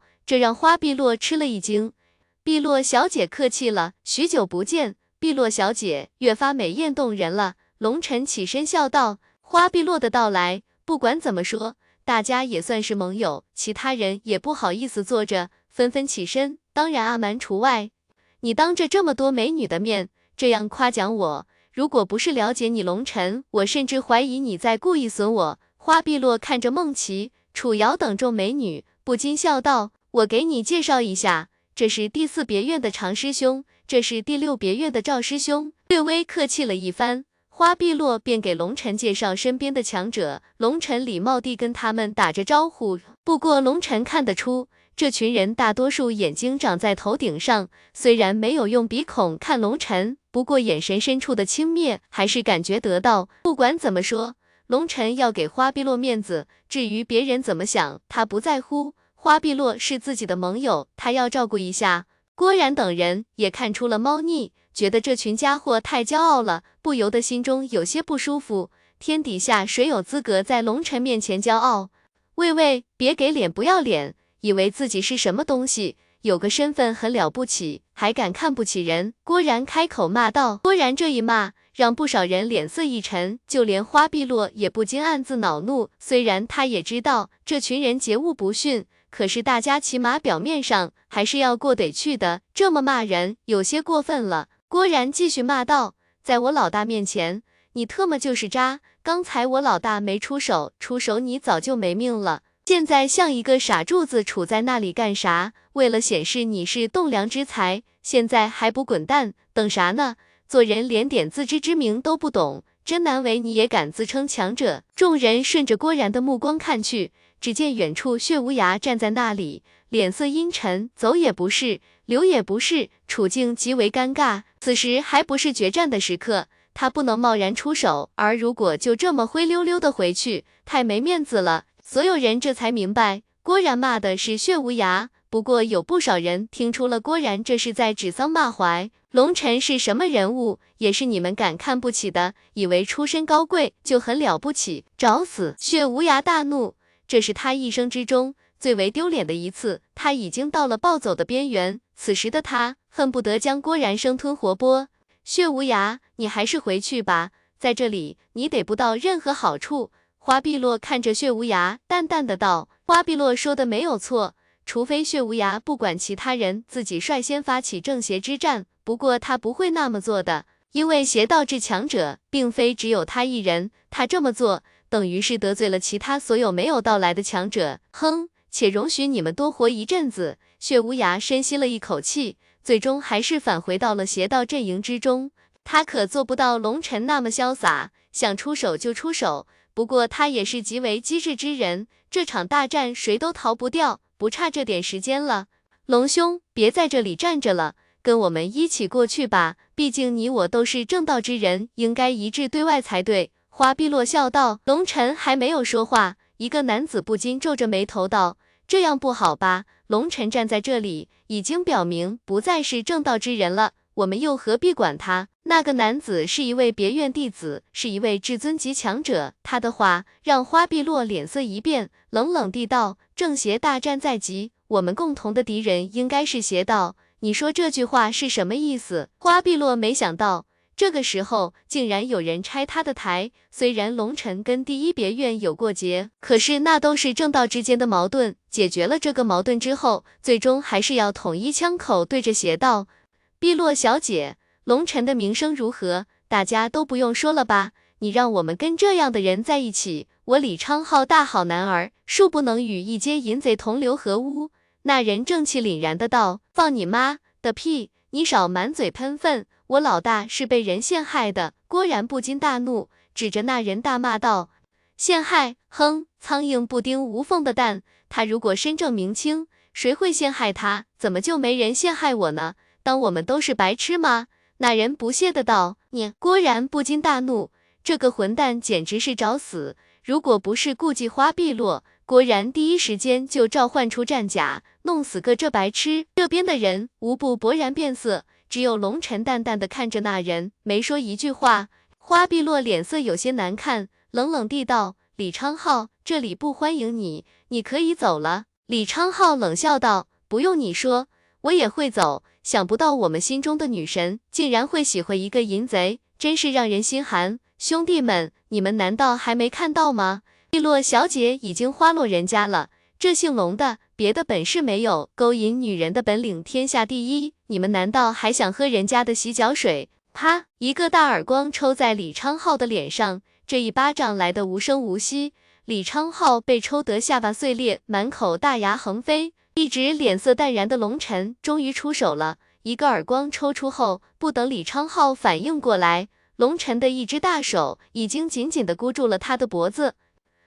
S1: 这让花碧落吃了一惊。碧落小姐客气了，许久不见，碧落小姐越发美艳动人了。龙尘起身笑道。花碧落的到来，不管怎么说，大家也算是盟友，其他人也不好意思坐着，纷纷起身，当然阿蛮除外。你当着这么多美女的面这样夸奖我，如果不是了解你龙尘，我甚至怀疑你在故意损我。花碧落看着梦琪、楚瑶等众美女，不禁笑道：“我给你介绍一下，这是第四别院的常师兄，这是第六别院的赵师兄。”略微客气了一番。花碧落便给龙尘介绍身边的强者，龙尘礼貌地跟他们打着招呼。不过龙尘看得出，这群人大多数眼睛长在头顶上，虽然没有用鼻孔看龙尘，不过眼神深处的轻蔑还是感觉得到。不管怎么说，龙尘要给花碧落面子，至于别人怎么想，他不在乎。花碧落是自己的盟友，他要照顾一下。郭然等人也看出了猫腻。觉得这群家伙太骄傲了，不由得心中有些不舒服。天底下谁有资格在龙晨面前骄傲？喂喂，别给脸不要脸，以为自己是什么东西，有个身份很了不起，还敢看不起人？郭然开口骂道。郭然这一骂，让不少人脸色一沉，就连花碧落也不禁暗自恼怒。虽然他也知道这群人桀骜不驯，可是大家起码表面上还是要过得去的。这么骂人，有些过分了。郭然继续骂道：“在我老大面前，你特么就是渣！刚才我老大没出手，出手你早就没命了。现在像一个傻柱子杵在那里干啥？为了显示你是栋梁之才，现在还不滚蛋？等啥呢？做人连点自知之明都不懂，真难为你也敢自称强者！”众人顺着郭然的目光看去，只见远处血无涯站在那里，脸色阴沉，走也不是，留也不是，处境极为尴尬。此时还不是决战的时刻，他不能贸然出手，而如果就这么灰溜溜的回去，太没面子了。所有人这才明白，郭然骂的是血无涯。不过有不少人听出了郭然这是在指桑骂槐。龙尘是什么人物，也是你们敢看不起的，以为出身高贵就很了不起，找死！血无涯大怒，这是他一生之中最为丢脸的一次，他已经到了暴走的边缘。此时的他恨不得将郭然生吞活剥。血无涯，你还是回去吧，在这里你得不到任何好处。花碧落看着血无涯，淡淡的道：“花碧落说的没有错，除非血无涯不管其他人，自己率先发起正邪之战。不过他不会那么做的，因为邪道至强者并非只有他一人，他这么做等于是得罪了其他所有没有到来的强者。哼，且容许你们多活一阵子。”血无涯深吸了一口气，最终还是返回到了邪道阵营之中。他可做不到龙尘那么潇洒，想出手就出手。不过他也是极为机智之人，这场大战谁都逃不掉，不差这点时间了。龙兄，别在这里站着了，跟我们一起过去吧。毕竟你我都是正道之人，应该一致对外才对。花碧落笑道。龙尘还没有说话，一个男子不禁皱着眉头道：“这样不好吧？”龙尘站在这里，已经表明不再是正道之人了，我们又何必管他？那个男子是一位别院弟子，是一位至尊级强者。他的话让花碧落脸色一变，冷冷地道：“正邪大战在即，我们共同的敌人应该是邪道。你说这句话是什么意思？”花碧落没想到。这个时候竟然有人拆他的台。虽然龙尘跟第一别院有过节，可是那都是正道之间的矛盾。解决了这个矛盾之后，最终还是要统一枪口对着邪道。碧落小姐，龙尘的名声如何？大家都不用说了吧？你让我们跟这样的人在一起，我李昌浩大好男儿，恕不能与一阶淫贼同流合污。那人正气凛然的道：“放你妈的屁！你少满嘴喷粪。”我老大是被人陷害的，郭然不禁大怒，指着那人大骂道：“陷害！哼，苍蝇不叮无缝的蛋。他如果身正名清，谁会陷害他？怎么就没人陷害我呢？当我们都是白痴吗？”那人不屑的道：“你！”郭然不禁大怒，这个混蛋简直是找死！如果不是顾忌花碧落，郭然第一时间就召唤出战甲，弄死个这白痴。这边的人无不勃然变色。只有龙尘淡淡的看着那人，没说一句话。花碧落脸色有些难看，冷冷地道：“李昌浩，这里不欢迎你，你可以走了。”李昌浩冷笑道：“不用你说，我也会走。想不到我们心中的女神，竟然会喜欢一个淫贼，真是让人心寒。兄弟们，你们难道还没看到吗？碧落小姐已经花落人家了。”这姓龙的别的本事没有，勾引女人的本领天下第一。你们难道还想喝人家的洗脚水？啪！一个大耳光抽在李昌浩的脸上，这一巴掌来的无声无息，李昌浩被抽得下巴碎裂，满口大牙横飞。一直脸色淡然的龙尘终于出手了，一个耳光抽出后，不等李昌浩反应过来，龙尘的一只大手已经紧紧的箍住了他的脖子。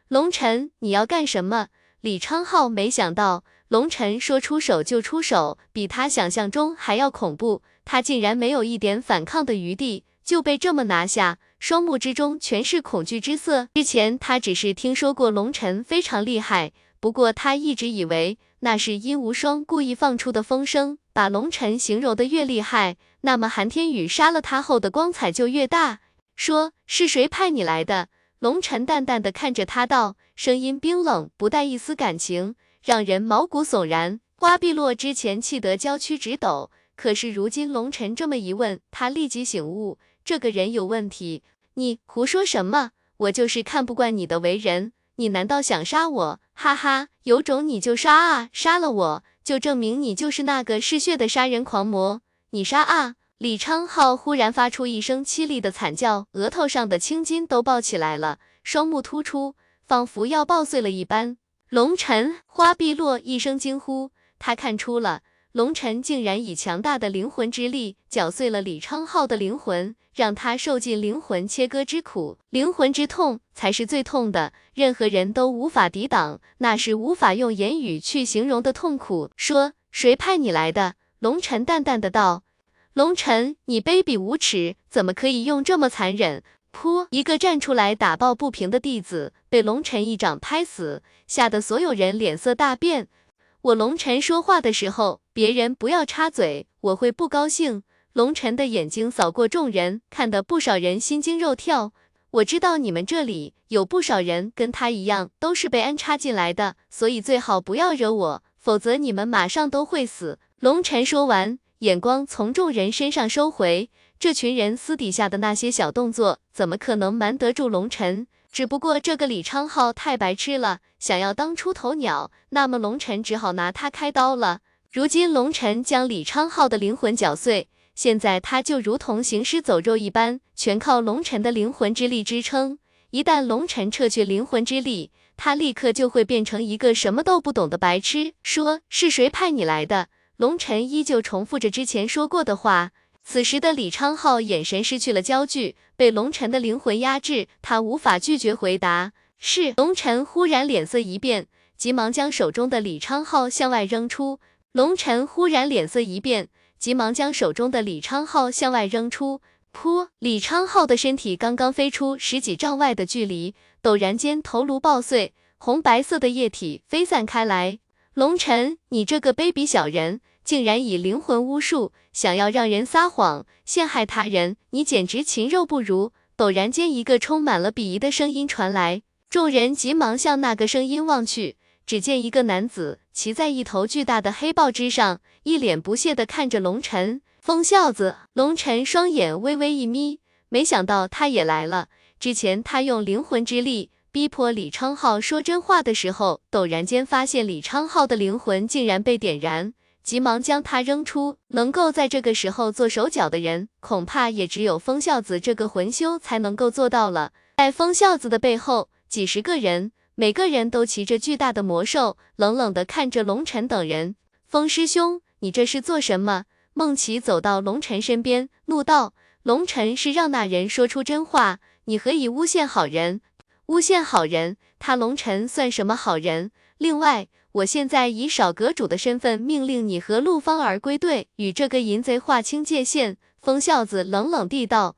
S1: 龙尘，你要干什么？李昌浩没想到龙尘说出手就出手，比他想象中还要恐怖。他竟然没有一点反抗的余地，就被这么拿下，双目之中全是恐惧之色。之前他只是听说过龙尘非常厉害，不过他一直以为那是殷无双故意放出的风声，把龙尘形容的越厉害，那么韩天宇杀了他后的光彩就越大。说是谁派你来的？龙晨淡淡的看着他道，声音冰冷，不带一丝感情，让人毛骨悚然。花碧落之前气得娇躯直抖，可是如今龙晨这么一问，他立即醒悟，这个人有问题。你胡说什么？我就是看不惯你的为人，你难道想杀我？哈哈，有种你就杀啊！杀了我就证明你就是那个嗜血的杀人狂魔。你杀啊！李昌浩忽然发出一声凄厉的惨叫，额头上的青筋都爆起来了，双目突出，仿佛要爆碎了一般。龙尘，花碧落一声惊呼，他看出了。龙尘竟然以强大的灵魂之力搅碎了李昌浩的灵魂，让他受尽灵魂切割之苦。灵魂之痛才是最痛的，任何人都无法抵挡，那是无法用言语去形容的痛苦。说，谁派你来的？龙尘淡淡的道。龙尘，你卑鄙无耻，怎么可以用这么残忍？噗！一个站出来打抱不平的弟子被龙尘一掌拍死，吓得所有人脸色大变。我龙晨说话的时候，别人不要插嘴，我会不高兴。龙晨的眼睛扫过众人，看得不少人心惊肉跳。我知道你们这里有不少人跟他一样，都是被安插进来的，所以最好不要惹我，否则你们马上都会死。龙晨说完，眼光从众人身上收回，这群人私底下的那些小动作，怎么可能瞒得住龙晨？只不过这个李昌浩太白痴了，想要当出头鸟，那么龙尘只好拿他开刀了。如今龙尘将李昌浩的灵魂搅碎，现在他就如同行尸走肉一般，全靠龙尘的灵魂之力支撑。一旦龙尘撤去灵魂之力，他立刻就会变成一个什么都不懂的白痴。说是谁派你来的？龙尘依旧重复着之前说过的话。此时的李昌浩眼神失去了焦距，被龙尘的灵魂压制，他无法拒绝回答。是龙尘忽然脸色一变，急忙将手中的李昌浩向外扔出。龙尘忽然脸色一变，急忙将手中的李昌浩向外扔出。噗！李昌浩的身体刚刚飞出十几丈外的距离，陡然间头颅爆碎，红白色的液体飞散开来。龙尘，你这个卑鄙小人！竟然以灵魂巫术想要让人撒谎陷害他人，你简直禽肉不如！陡然间，一个充满了鄙夷的声音传来，众人急忙向那个声音望去，只见一个男子骑在一头巨大的黑豹之上，一脸不屑地看着龙尘。疯小子！龙尘双眼微微一眯，没想到他也来了。之前他用灵魂之力逼迫李昌浩说真话的时候，陡然间发现李昌浩的灵魂竟然被点燃。急忙将他扔出，能够在这个时候做手脚的人，恐怕也只有风孝子这个魂修才能够做到了。在风孝子的背后，几十个人，每个人都骑着巨大的魔兽，冷冷的看着龙尘等人。风师兄，你这是做什么？梦琪走到龙尘身边，怒道：“龙尘是让那人说出真话，你何以诬陷好人？诬陷好人？他龙尘算什么好人？另外。”我现在以少阁主的身份命令你和陆芳儿归队，与这个淫贼划清界限。风孝子冷冷地道：“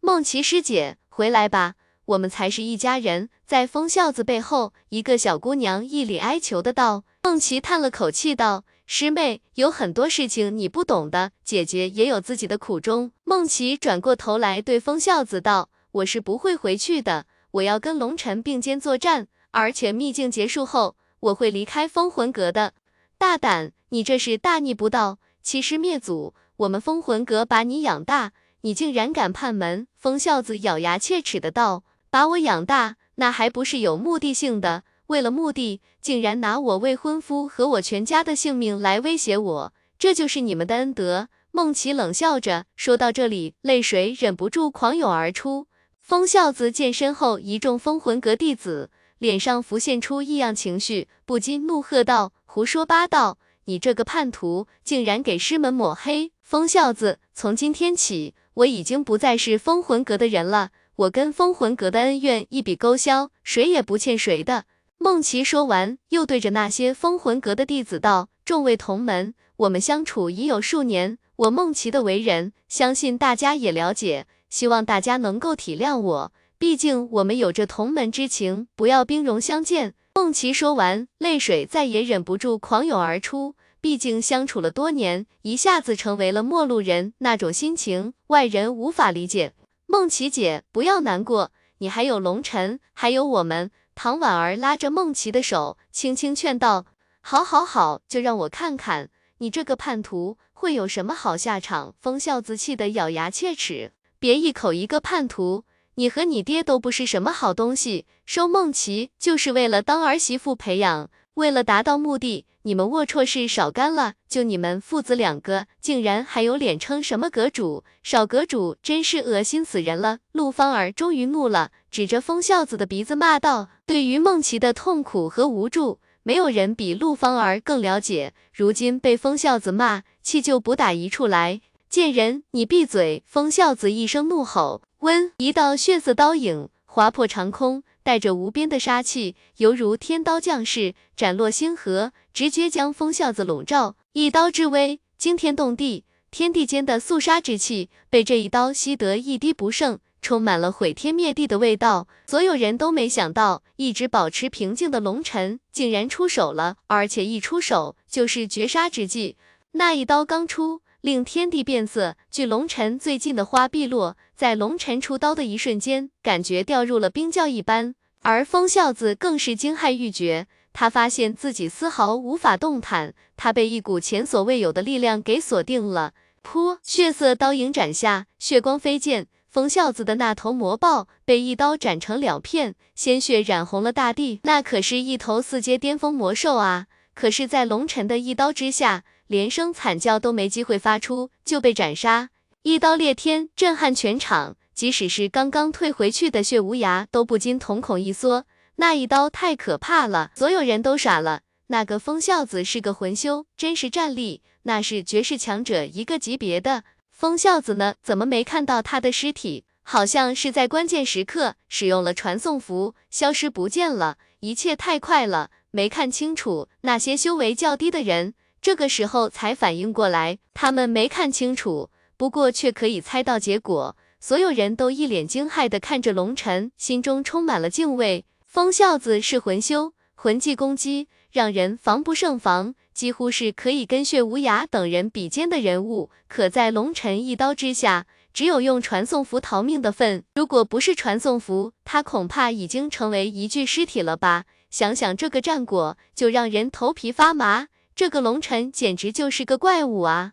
S1: 梦琪师姐，回来吧，我们才是一家人。”在风孝子背后，一个小姑娘一脸哀求的道。梦琪叹了口气道：“师妹，有很多事情你不懂的，姐姐也有自己的苦衷。”梦琪转过头来对风孝子道：“我是不会回去的，我要跟龙尘并肩作战，而且秘境结束后。”我会离开封魂阁的，大胆！你这是大逆不道，欺师灭祖！我们封魂阁把你养大，你竟然敢叛门！封孝子咬牙切齿的道：“把我养大，那还不是有目的性的？为了目的，竟然拿我未婚夫和我全家的性命来威胁我，这就是你们的恩德！”孟琪冷笑着说到这里，泪水忍不住狂涌而出。封孝子见身后一众封魂阁弟子。脸上浮现出异样情绪，不禁怒喝道：“胡说八道！你这个叛徒，竟然给师门抹黑！疯小子，从今天起，我已经不再是封魂阁的人了。我跟封魂阁的恩怨一笔勾销，谁也不欠谁的。”孟琪说完，又对着那些封魂阁的弟子道：“众位同门，我们相处已有数年，我孟琪的为人，相信大家也了解，希望大家能够体谅我。”毕竟我们有着同门之情，不要兵戎相见。孟琪说完，泪水再也忍不住狂涌而出。毕竟相处了多年，一下子成为了陌路人，那种心情外人无法理解。孟琪姐，不要难过，你还有龙晨，还有我们。唐婉儿拉着孟琪的手，轻轻劝道：“好，好，好，就让我看看你这个叛徒会有什么好下场。”风孝子气得咬牙切齿：“别一口一个叛徒，你和你爹都不是什么好东西，收梦琪就是为了当儿媳妇培养。为了达到目的，你们龌龊事少干了。就你们父子两个，竟然还有脸称什么阁主？少阁主，真是恶心死人了！”陆芳儿终于怒了。指着疯孝子的鼻子骂道：“对于梦琪的痛苦和无助，没有人比陆芳儿更了解。如今被疯孝子骂，气就不打一处来。贱人，你闭嘴！”风孝子一声怒吼，温一道血色刀影划破长空，带着无边的杀气，犹如天刀降世，斩落星河，直接将风孝子笼罩。一刀之威，惊天动地，天地间的肃杀之气被这一刀吸得一滴不剩。充满了毁天灭地的味道，所有人都没想到，一直保持平静的龙尘竟然出手了，而且一出手就是绝杀之际。那一刀刚出，令天地变色。距龙尘最近的花碧落，在龙尘出刀的一瞬间，感觉掉入了冰窖一般。而风孝子更是惊骇欲绝，他发现自己丝毫无法动弹，他被一股前所未有的力量给锁定了。噗，血色刀影斩下，血光飞溅。风孝子的那头魔豹被一刀斩成两片，鲜血染红了大地。那可是一头四阶巅峰魔兽啊！可是，在龙尘的一刀之下，连声惨叫都没机会发出，就被斩杀。一刀裂天，震撼全场，即使是刚刚退回去的血无涯都不禁瞳孔一缩。那一刀太可怕了，所有人都傻了。那个风孝子是个魂修，真实战力那是绝世强者一个级别的。风孝子呢？怎么没看到他的尸体？好像是在关键时刻使用了传送符，消失不见了。一切太快了，没看清楚。那些修为较低的人这个时候才反应过来，他们没看清楚，不过却可以猜到结果。所有人都一脸惊骇的看着龙尘，心中充满了敬畏。风孝子是魂修，魂技攻击让人防不胜防。几乎是可以跟血无涯等人比肩的人物，可在龙尘一刀之下，只有用传送符逃命的份。如果不是传送符，他恐怕已经成为一具尸体了吧？想想这个战果，就让人头皮发麻。这个龙尘简直就是个怪物啊！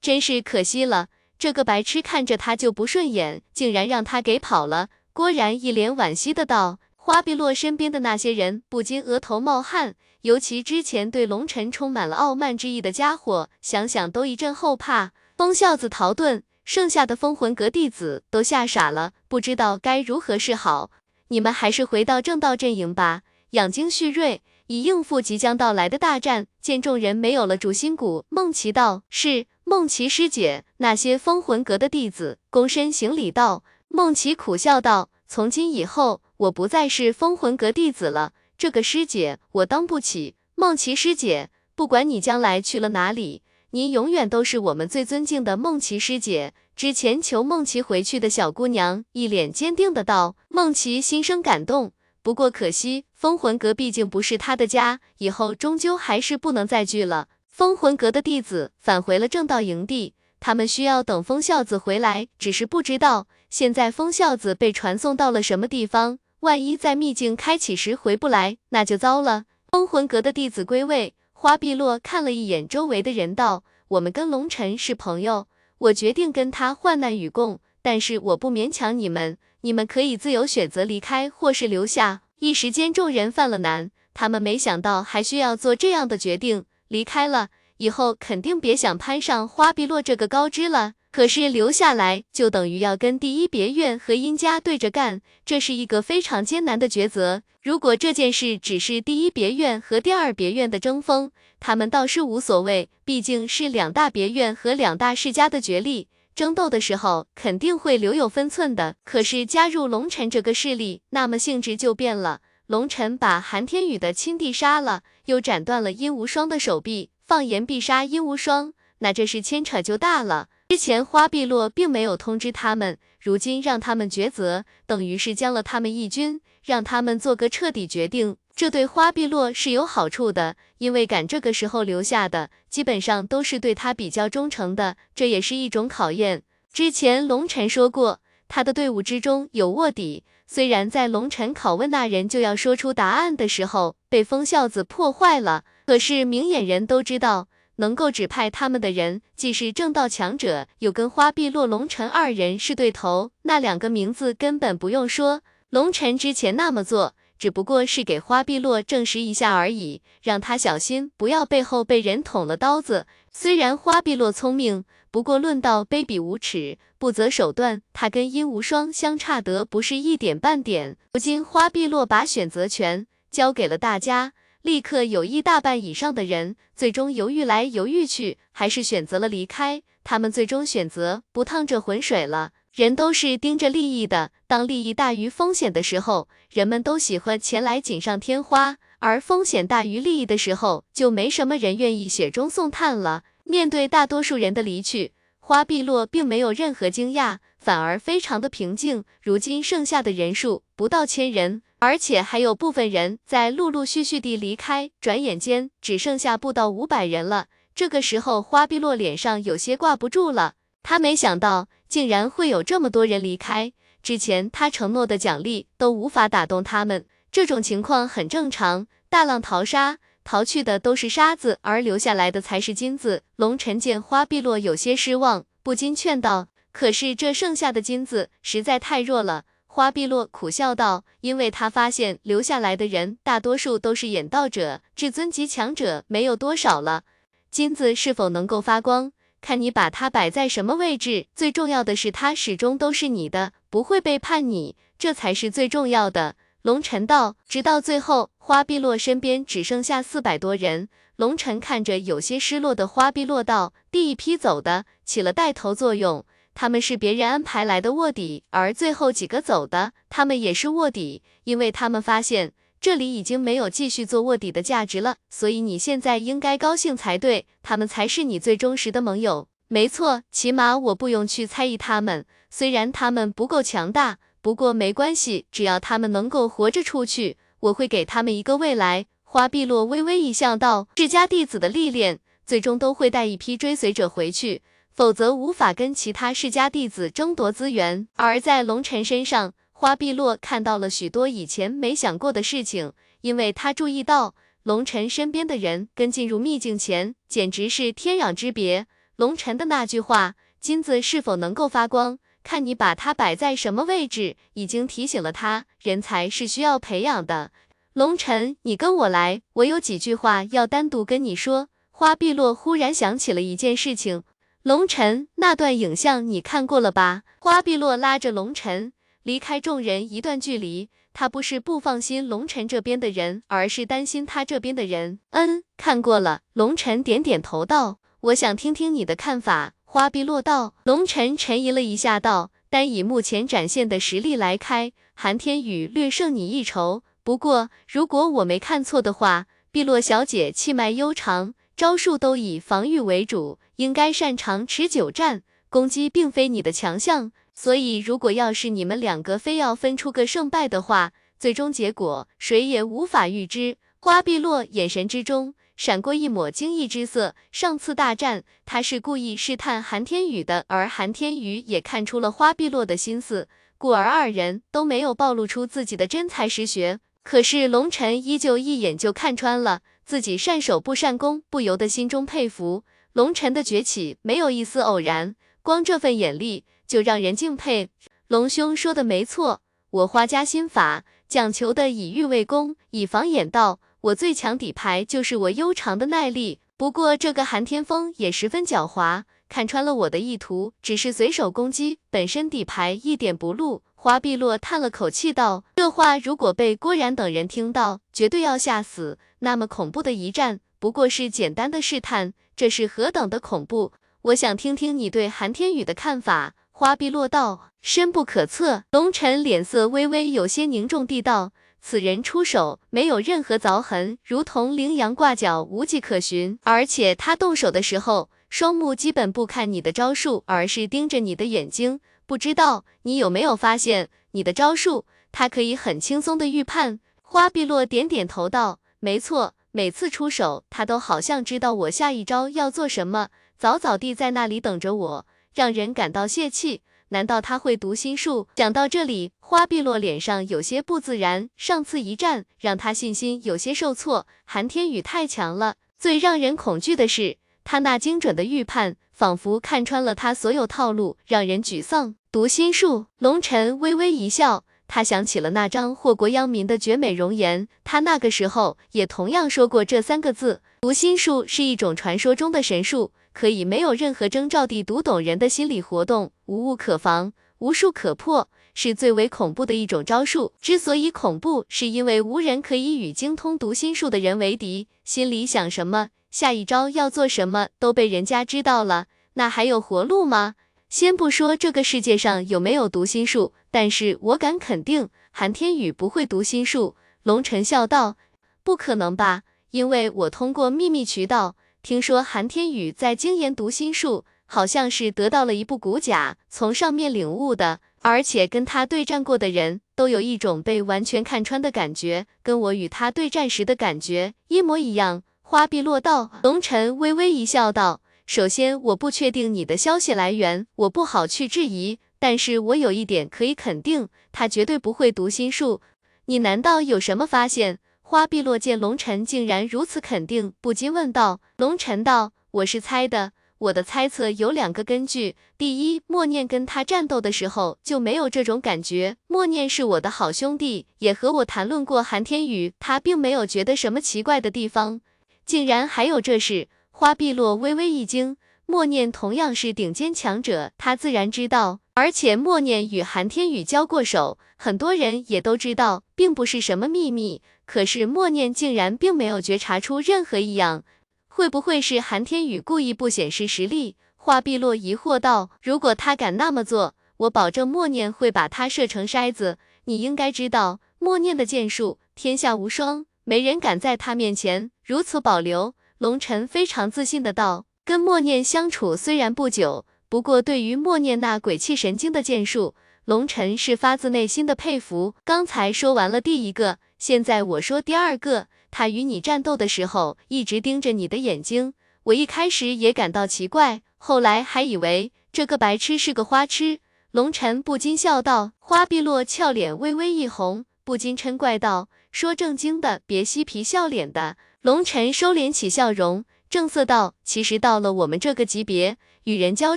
S1: 真是可惜了，这个白痴看着他就不顺眼，竟然让他给跑了。郭然一脸惋惜的道。花碧落身边的那些人不禁额头冒汗。尤其之前对龙尘充满了傲慢之意的家伙，想想都一阵后怕。风孝子逃遁，剩下的风魂阁弟子都吓傻了，不知道该如何是好。你们还是回到正道阵营吧，养精蓄锐，以应付即将到来的大战。见众人没有了主心骨，孟琪道：“是，孟琪师姐。”那些封魂阁的弟子躬身行礼道。孟琪苦笑道：“从今以后，我不再是封魂阁弟子了。”这个师姐我当不起，梦琪师姐，不管你将来去了哪里，您永远都是我们最尊敬的梦琪师姐。之前求梦琪回去的小姑娘一脸坚定的道。梦琪心生感动，不过可惜封魂阁毕竟不是他的家，以后终究还是不能再聚了。封魂阁的弟子返回了正道营地，他们需要等风孝子回来，只是不知道现在风孝子被传送到了什么地方。万一在秘境开启时回不来，那就糟了。封魂阁的弟子归位，花碧落看了一眼周围的人，道：“我们跟龙尘是朋友，我决定跟他患难与共。但是我不勉强你们，你们可以自由选择离开或是留下。”一时间，众人犯了难，他们没想到还需要做这样的决定。离开了以后，肯定别想攀上花碧落这个高枝了。可是留下来就等于要跟第一别院和殷家对着干，这是一个非常艰难的抉择。如果这件事只是第一别院和第二别院的争锋，他们倒是无所谓，毕竟是两大别院和两大世家的角力，争斗的时候肯定会留有分寸的。可是加入龙尘这个势力，那么性质就变了。龙尘把韩天宇的亲弟杀了，又斩断了殷无双的手臂，放言必杀殷无双，那这是牵扯就大了。之前花碧落并没有通知他们，如今让他们抉择，等于是将了他们一军，让他们做个彻底决定。这对花碧落是有好处的，因为赶这个时候留下的，基本上都是对他比较忠诚的，这也是一种考验。之前龙尘说过，他的队伍之中有卧底，虽然在龙晨拷问那人就要说出答案的时候被风孝子破坏了，可是明眼人都知道，能够指派他们的人既是正道强者，又跟花碧落、龙晨二人是对头，那两个名字根本不用说。龙晨之前那么做，只不过是给花碧落证实一下而已，让他小心不要背后被人捅了刀子。虽然花碧落聪明。不过论到卑鄙无耻、不择手段，他跟殷无双相差得不是一点半点。如今花碧落把选择权交给了大家，立刻有一大半以上的人最终犹豫来犹豫去，还是选择了离开。他们最终选择不趟这浑水了。人都是盯着利益的，当利益大于风险的时候，人们都喜欢前来锦上添花；而风险大于利益的时候，就没什么人愿意雪中送炭了。面对大多数人的离去，花碧落并没有任何惊讶，反而非常的平静。如今剩下的人数不到千人，而且还有部分人在陆陆续续地离开，转眼间只剩下不到五百人了。这个时候，花碧落脸上有些挂不住了，他没想到竟然会有这么多人离开，之前他承诺的奖励都无法打动他们，这种情况很正常，大浪淘沙。淘去的都是沙子，而留下来的才是金子。龙晨见花碧落有些失望，不禁劝道：“可是这剩下的金子实在太弱了。”花碧落苦笑道：“因为他发现留下来的人大多数都是眼道者，至尊级强者没有多少了。金子是否能够发光，看你把它摆在什么位置。最重要的是，它始终都是你的，不会背叛你，这才是最重要的。”龙晨道，直到最后，花碧落身边只剩下四百多人。龙晨看着有些失落的花碧落道，第一批走的起了带头作用，他们是别人安排来的卧底，而最后几个走的，他们也是卧底，因为他们发现这里已经没有继续做卧底的价值了，所以你现在应该高兴才对，他们才是你最忠实的盟友。没错，起码我不用去猜疑他们，虽然他们不够强大。不过没关系，只要他们能够活着出去，我会给他们一个未来。花碧落微微一笑，道：“世家弟子的历练，最终都会带一批追随者回去，否则无法跟其他世家弟子争夺资源。”而在龙尘身上，花碧落看到了许多以前没想过的事情，因为他注意到龙尘身边的人跟进入秘境前简直是天壤之别。龙尘的那句话：“金子是否能够发光？”看你把它摆在什么位置，已经提醒了他，人才是需要培养的。龙尘，你跟我来，我有几句话要单独跟你说。花碧落忽然想起了一件事情，龙尘，那段影像你看过了吧？花碧落拉着龙尘离开众人一段距离，他不是不放心龙尘这边的人，而是担心他这边的人。嗯，看过了。龙尘点点头道，我想听听你的看法。花碧落道，龙尘沉吟了一下，道：“单以目前展现的实力来开，韩天宇略胜你一筹。不过，如果我没看错的话，碧落小姐气脉悠长，招数都以防御为主，应该擅长持久战，攻击并非你的强项。所以，如果要是你们两个非要分出个胜败的话，最终结果谁也无法预知。”花碧落眼神之中。闪过一抹惊异之色。上次大战，他是故意试探韩天宇的，而韩天宇也看出了花碧落的心思，故而二人都没有暴露出自己的真才实学。可是龙尘依旧一眼就看穿了自己善手不善攻，不由得心中佩服。龙尘的崛起没有一丝偶然，光这份眼力就让人敬佩。龙兄说的没错，我花家心法讲求的以欲为攻，以防掩盗。我最强底牌就是我悠长的耐力，不过这个韩天风也十分狡猾，看穿了我的意图，只是随手攻击，本身底牌一点不露。花碧落叹了口气道：“这话如果被郭然等人听到，绝对要吓死。那么恐怖的一战，不过是简单的试探，这是何等的恐怖？我想听听你对韩天宇的看法。”花碧落道：“深不可测。”龙尘脸色微微有些凝重地道。此人出手没有任何凿痕，如同羚羊挂角，无迹可寻。而且他动手的时候，双目基本不看你的招数，而是盯着你的眼睛。不知道你有没有发现，你的招数他可以很轻松的预判。花碧落点点头道：“没错，每次出手，他都好像知道我下一招要做什么，早早地在那里等着我，让人感到泄气。难道他会读心术？”讲到这里。花碧落脸上有些不自然，上次一战让他信心有些受挫。韩天宇太强了，最让人恐惧的是他那精准的预判，仿佛看穿了他所有套路，让人沮丧。读心术，龙尘微微一笑，他想起了那张祸国殃民的绝美容颜，他那个时候也同样说过这三个字。读心术是一种传说中的神术，可以没有任何征兆地读懂人的心理活动，无物可防，无术可破。是最为恐怖的一种招数。之所以恐怖，是因为无人可以与精通读心术的人为敌。心里想什么，下一招要做什么，都被人家知道了，那还有活路吗？先不说这个世界上有没有读心术，但是我敢肯定，韩天宇不会读心术。龙晨笑道：“不可能吧？因为我通过秘密渠道听说韩天宇在精研读心术，好像是得到了一部古甲，从上面领悟的。”而且跟他对战过的人都有一种被完全看穿的感觉，跟我与他对战时的感觉一模一样。花碧落道，龙尘微微一笑，道：“首先，我不确定你的消息来源，我不好去质疑。但是我有一点可以肯定，他绝对不会读心术。你难道有什么发现？”花碧落见龙尘竟然如此肯定，不禁问道。龙尘道：“我是猜的。”我的猜测有两个根据，第一，默念跟他战斗的时候就没有这种感觉。默念是我的好兄弟，也和我谈论过韩天宇，他并没有觉得什么奇怪的地方，竟然还有这事。花碧落微微一惊，默念同样是顶尖强者，他自然知道，而且默念与韩天宇交过手，很多人也都知道，并不是什么秘密。可是默念竟然并没有觉察出任何异样。会不会是韩天宇故意不显示实力？华碧落疑惑道。如果他敢那么做，我保证默念会把他射成筛子。你应该知道，默念的剑术天下无双，没人敢在他面前如此保留。龙尘非常自信的道。跟默念相处虽然不久，不过对于默念那鬼气神经的剑术，龙尘是发自内心的佩服。刚才说完了第一个，现在我说第二个。他与你战斗的时候，一直盯着你的眼睛。我一开始也感到奇怪，后来还以为这个白痴是个花痴。龙晨不禁笑道。花碧落俏脸微微一红，不禁嗔怪道：“说正经的，别嬉皮笑脸的。”龙晨收敛起笑容，正色道：“其实到了我们这个级别，与人交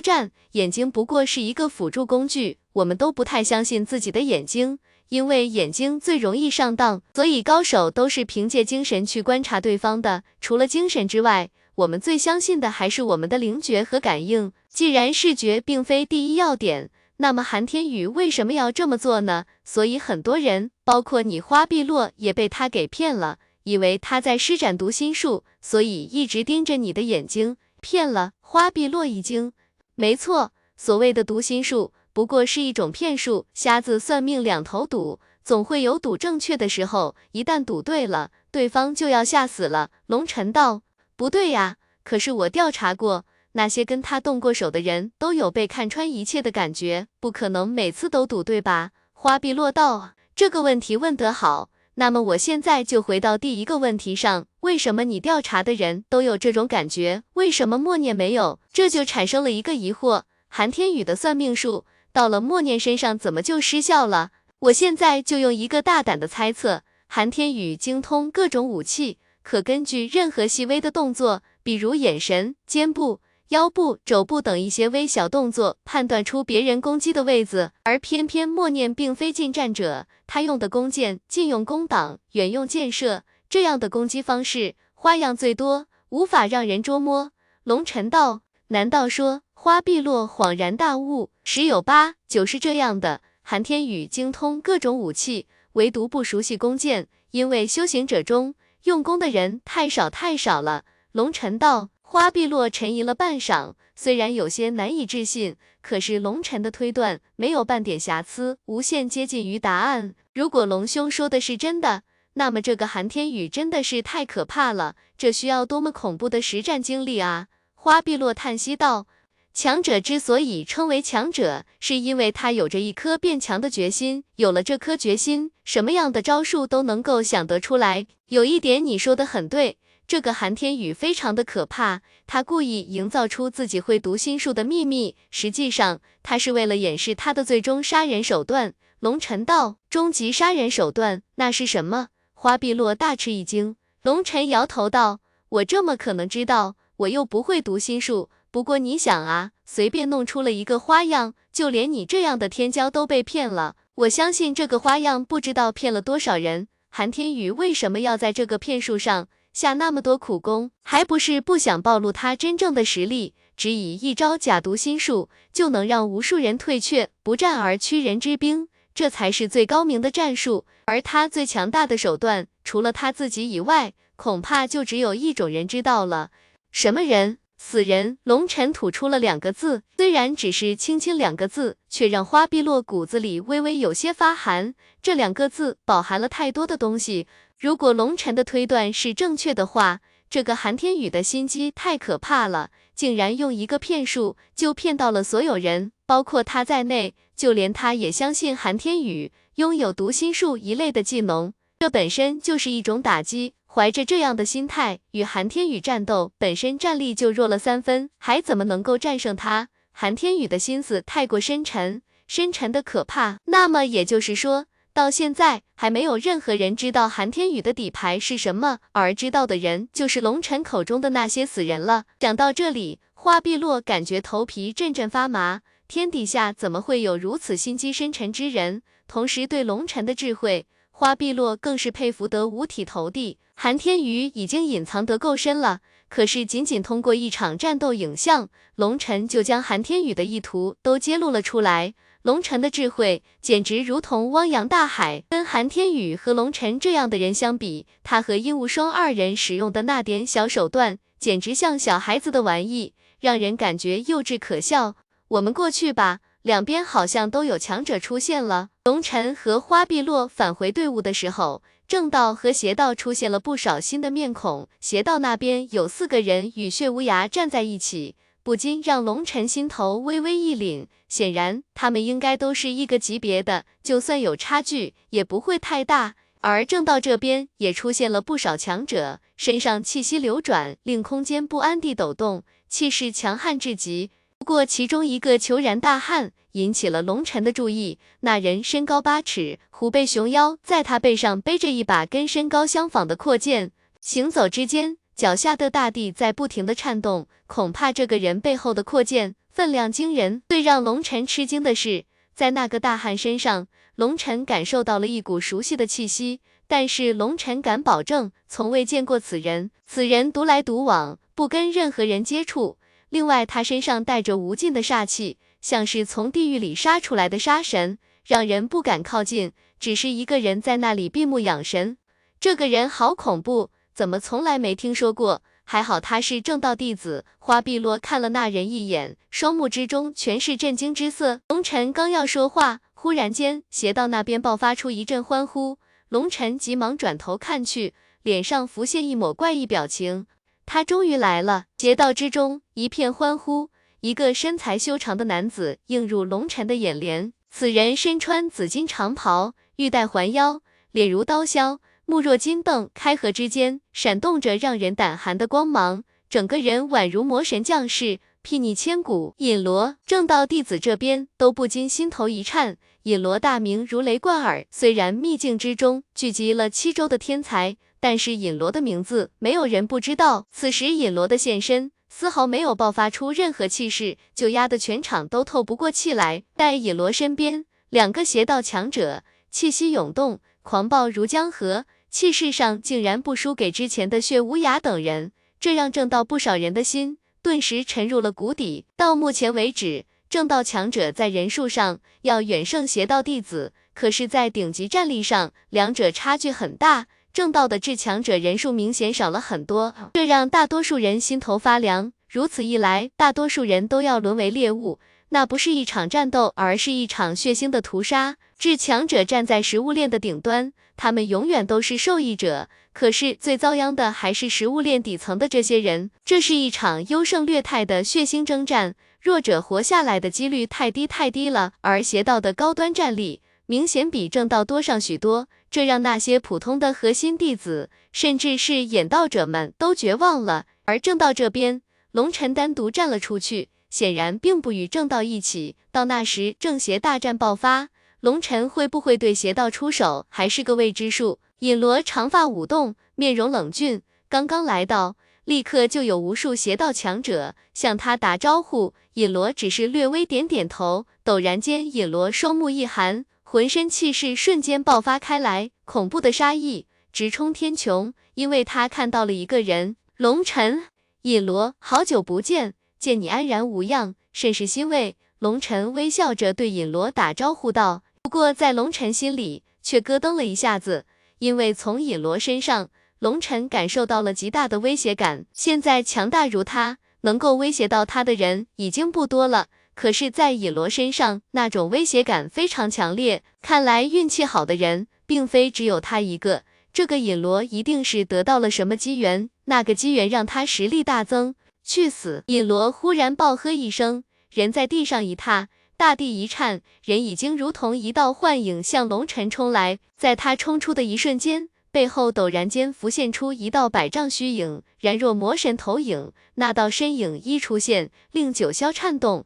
S1: 战，眼睛不过是一个辅助工具。我们都不太相信自己的眼睛。”因为眼睛最容易上当，所以高手都是凭借精神去观察对方的。除了精神之外，我们最相信的还是我们的灵觉和感应。既然视觉并非第一要点，那么韩天宇为什么要这么做呢？所以很多人，包括你花碧落，也被他给骗了，以为他在施展读心术，所以一直盯着你的眼睛，骗了花碧落一惊。没错，所谓的读心术。不过是一种骗术，瞎子算命两头赌，总会有赌正确的时候。一旦赌对了，对方就要吓死了。龙尘道：“不对呀，可是我调查过，那些跟他动过手的人都有被看穿一切的感觉，不可能每次都赌对吧？”花碧落道：“这个问题问得好。那么我现在就回到第一个问题上，为什么你调查的人都有这种感觉，为什么默念没有？这就产生了一个疑惑：韩天宇的算命术。”到了默念身上怎么就失效了？我现在就用一个大胆的猜测，韩天宇精通各种武器，可根据任何细微的动作，比如眼神、肩部、腰部、肘部等一些微小动作，判断出别人攻击的位置。而偏偏默念并非近战者，他用的弓箭近用弓挡，远用箭射，这样的攻击方式花样最多，无法让人捉摸。龙尘道，难道说？花碧落恍然大悟，十有八九是这样的。韩天宇精通各种武器，唯独不熟悉弓箭，因为修行者中用弓的人太少太少了。龙尘道，花碧落沉吟了半晌，虽然有些难以置信，可是龙尘的推断没有半点瑕疵，无限接近于答案。如果龙兄说的是真的，那么这个韩天宇真的是太可怕了，这需要多么恐怖的实战经历啊！花碧落叹息道。强者之所以称为强者，是因为他有着一颗变强的决心。有了这颗决心，什么样的招数都能够想得出来。有一点你说的很对，这个韩天宇非常的可怕。他故意营造出自己会读心术的秘密，实际上他是为了掩饰他的最终杀人手段。龙晨道：“终极杀人手段，那是什么？”花碧落大吃一惊。龙晨摇头道：“我这么可能知道？我又不会读心术。不过你想啊，随便弄出了一个花样，就连你这样的天骄都被骗了。我相信这个花样不知道骗了多少人。韩天宇为什么要在这个骗术上下那么多苦功？还不是不想暴露他真正的实力？只以一招假读心术，就能让无数人退却，不战而屈人之兵。”这才是最高明的战术，而他最强大的手段，除了他自己以外，恐怕就只有一种人知道了。什么人？死人。龙尘吐出了两个字，虽然只是轻轻两个字，却让花碧落骨子里微微有些发寒。这两个字饱含了太多的东西。如果龙尘的推断是正确的话，这个韩天宇的心机太可怕了，竟然用一个骗术就骗到了所有人，包括他在内。就连他也相信韩天宇拥有读心术一类的技能，这本身就是一种打击。怀着这样的心态与韩天宇战斗，本身战力就弱了三分，还怎么能够战胜他？韩天宇的心思太过深沉，深沉的可怕。那么也就是说，到现在还没有任何人知道韩天宇的底牌是什么，而知道的人就是龙尘口中的那些死人了。讲到这里，花碧落感觉头皮阵阵发麻。天底下怎么会有如此心机深沉之人？同时对龙尘的智慧，花碧落更是佩服得五体投地。韩天宇已经隐藏得够深了，可是仅仅通过一场战斗影像，龙尘就将韩天宇的意图都揭露了出来。龙尘的智慧简直如同汪洋大海，跟韩天宇和龙尘这样的人相比，他和殷无双二人使用的那点小手段，简直像小孩子的玩意，让人感觉幼稚可笑。我们过去吧，两边好像都有强者出现了。龙尘和花碧落返回队伍的时候，正道和邪道出现了不少新的面孔。邪道那边有四个人与血无涯站在一起，不禁让龙尘心头微微一凛。显然，他们应该都是一个级别的，就算有差距，也不会太大。而正道这边也出现了不少强者，身上气息流转，令空间不安地抖动，气势强悍至极。不过，其中一个虬髯大汉引起了龙尘的注意。那人身高八尺，虎背熊腰，在他背上背着一把跟身高相仿的阔剑，行走之间，脚下的大地在不停的颤动。恐怕这个人背后的阔剑分量惊人。最让龙尘吃惊的是，在那个大汉身上，龙尘感受到了一股熟悉的气息。但是龙尘敢保证，从未见过此人。此人独来独往，不跟任何人接触。另外，他身上带着无尽的煞气，像是从地狱里杀出来的杀神，让人不敢靠近。只是一个人在那里闭目养神，这个人好恐怖，怎么从来没听说过？还好他是正道弟子。花碧落看了那人一眼，双目之中全是震惊之色。龙尘刚要说话，忽然间邪道那边爆发出一阵欢呼，龙尘急忙转头看去，脸上浮现一抹怪异表情。他终于来了！劫道之中一片欢呼，一个身材修长的男子映入龙尘的眼帘。此人身穿紫金长袍，玉带环腰，脸如刀削，目若金瞪，开合之间闪动着让人胆寒的光芒，整个人宛如魔神降世，睥睨千古。尹罗正道弟子这边都不禁心头一颤，尹罗大名如雷贯耳，虽然秘境之中聚集了七州的天才。但是尹罗的名字没有人不知道。此时尹罗的现身丝毫没有爆发出任何气势，就压得全场都透不过气来。在尹罗身边，两个邪道强者气息涌动，狂暴如江河，气势上竟然不输给之前的血无涯等人，这让正道不少人的心顿时沉入了谷底。到目前为止，正道强者在人数上要远胜邪道弟子，可是，在顶级战力上，两者差距很大。正道的至强者人数明显少了很多，这让大多数人心头发凉。如此一来，大多数人都要沦为猎物，那不是一场战斗，而是一场血腥的屠杀。至强者站在食物链的顶端，他们永远都是受益者。可是最遭殃的还是食物链底层的这些人。这是一场优胜劣汰的血腥征战，弱者活下来的几率太低太低了。而邪道的高端战力明显比正道多上许多。这让那些普通的核心弟子，甚至是演道者们都绝望了。而正道这边，龙尘单独站了出去，显然并不与正道一起。到那时，正邪大战爆发，龙晨会不会对邪道出手，还是个未知数。尹罗长发舞动，面容冷峻，刚刚来到，立刻就有无数邪道强者向他打招呼。尹罗只是略微点点头，陡然间，尹罗双目一寒，浑身气势瞬间爆发开来，恐怖的杀意直冲天穹，因为他看到了一个人，龙晨。尹罗，好久不见，见你安然无恙，甚是欣慰。龙晨微笑着对尹罗打招呼道。不过，在龙晨心里却咯噔了一下子，因为从尹罗身上，龙晨感受到了极大的威胁感。现在强大如他，能够威胁到他的人已经不多了。可是，在尹罗身上，那种威胁感非常强烈。看来运气好的人，并非只有他一个。这个尹罗一定是得到了什么机缘，那个机缘让他实力大增。去死！尹罗忽然暴喝一声，人在地上一踏。大地一颤，人已经如同一道幻影向龙尘冲来。在他冲出的一瞬间，背后陡然间浮现出一道百丈虚影，然若魔神投影。那道身影一出现，令九霄颤动。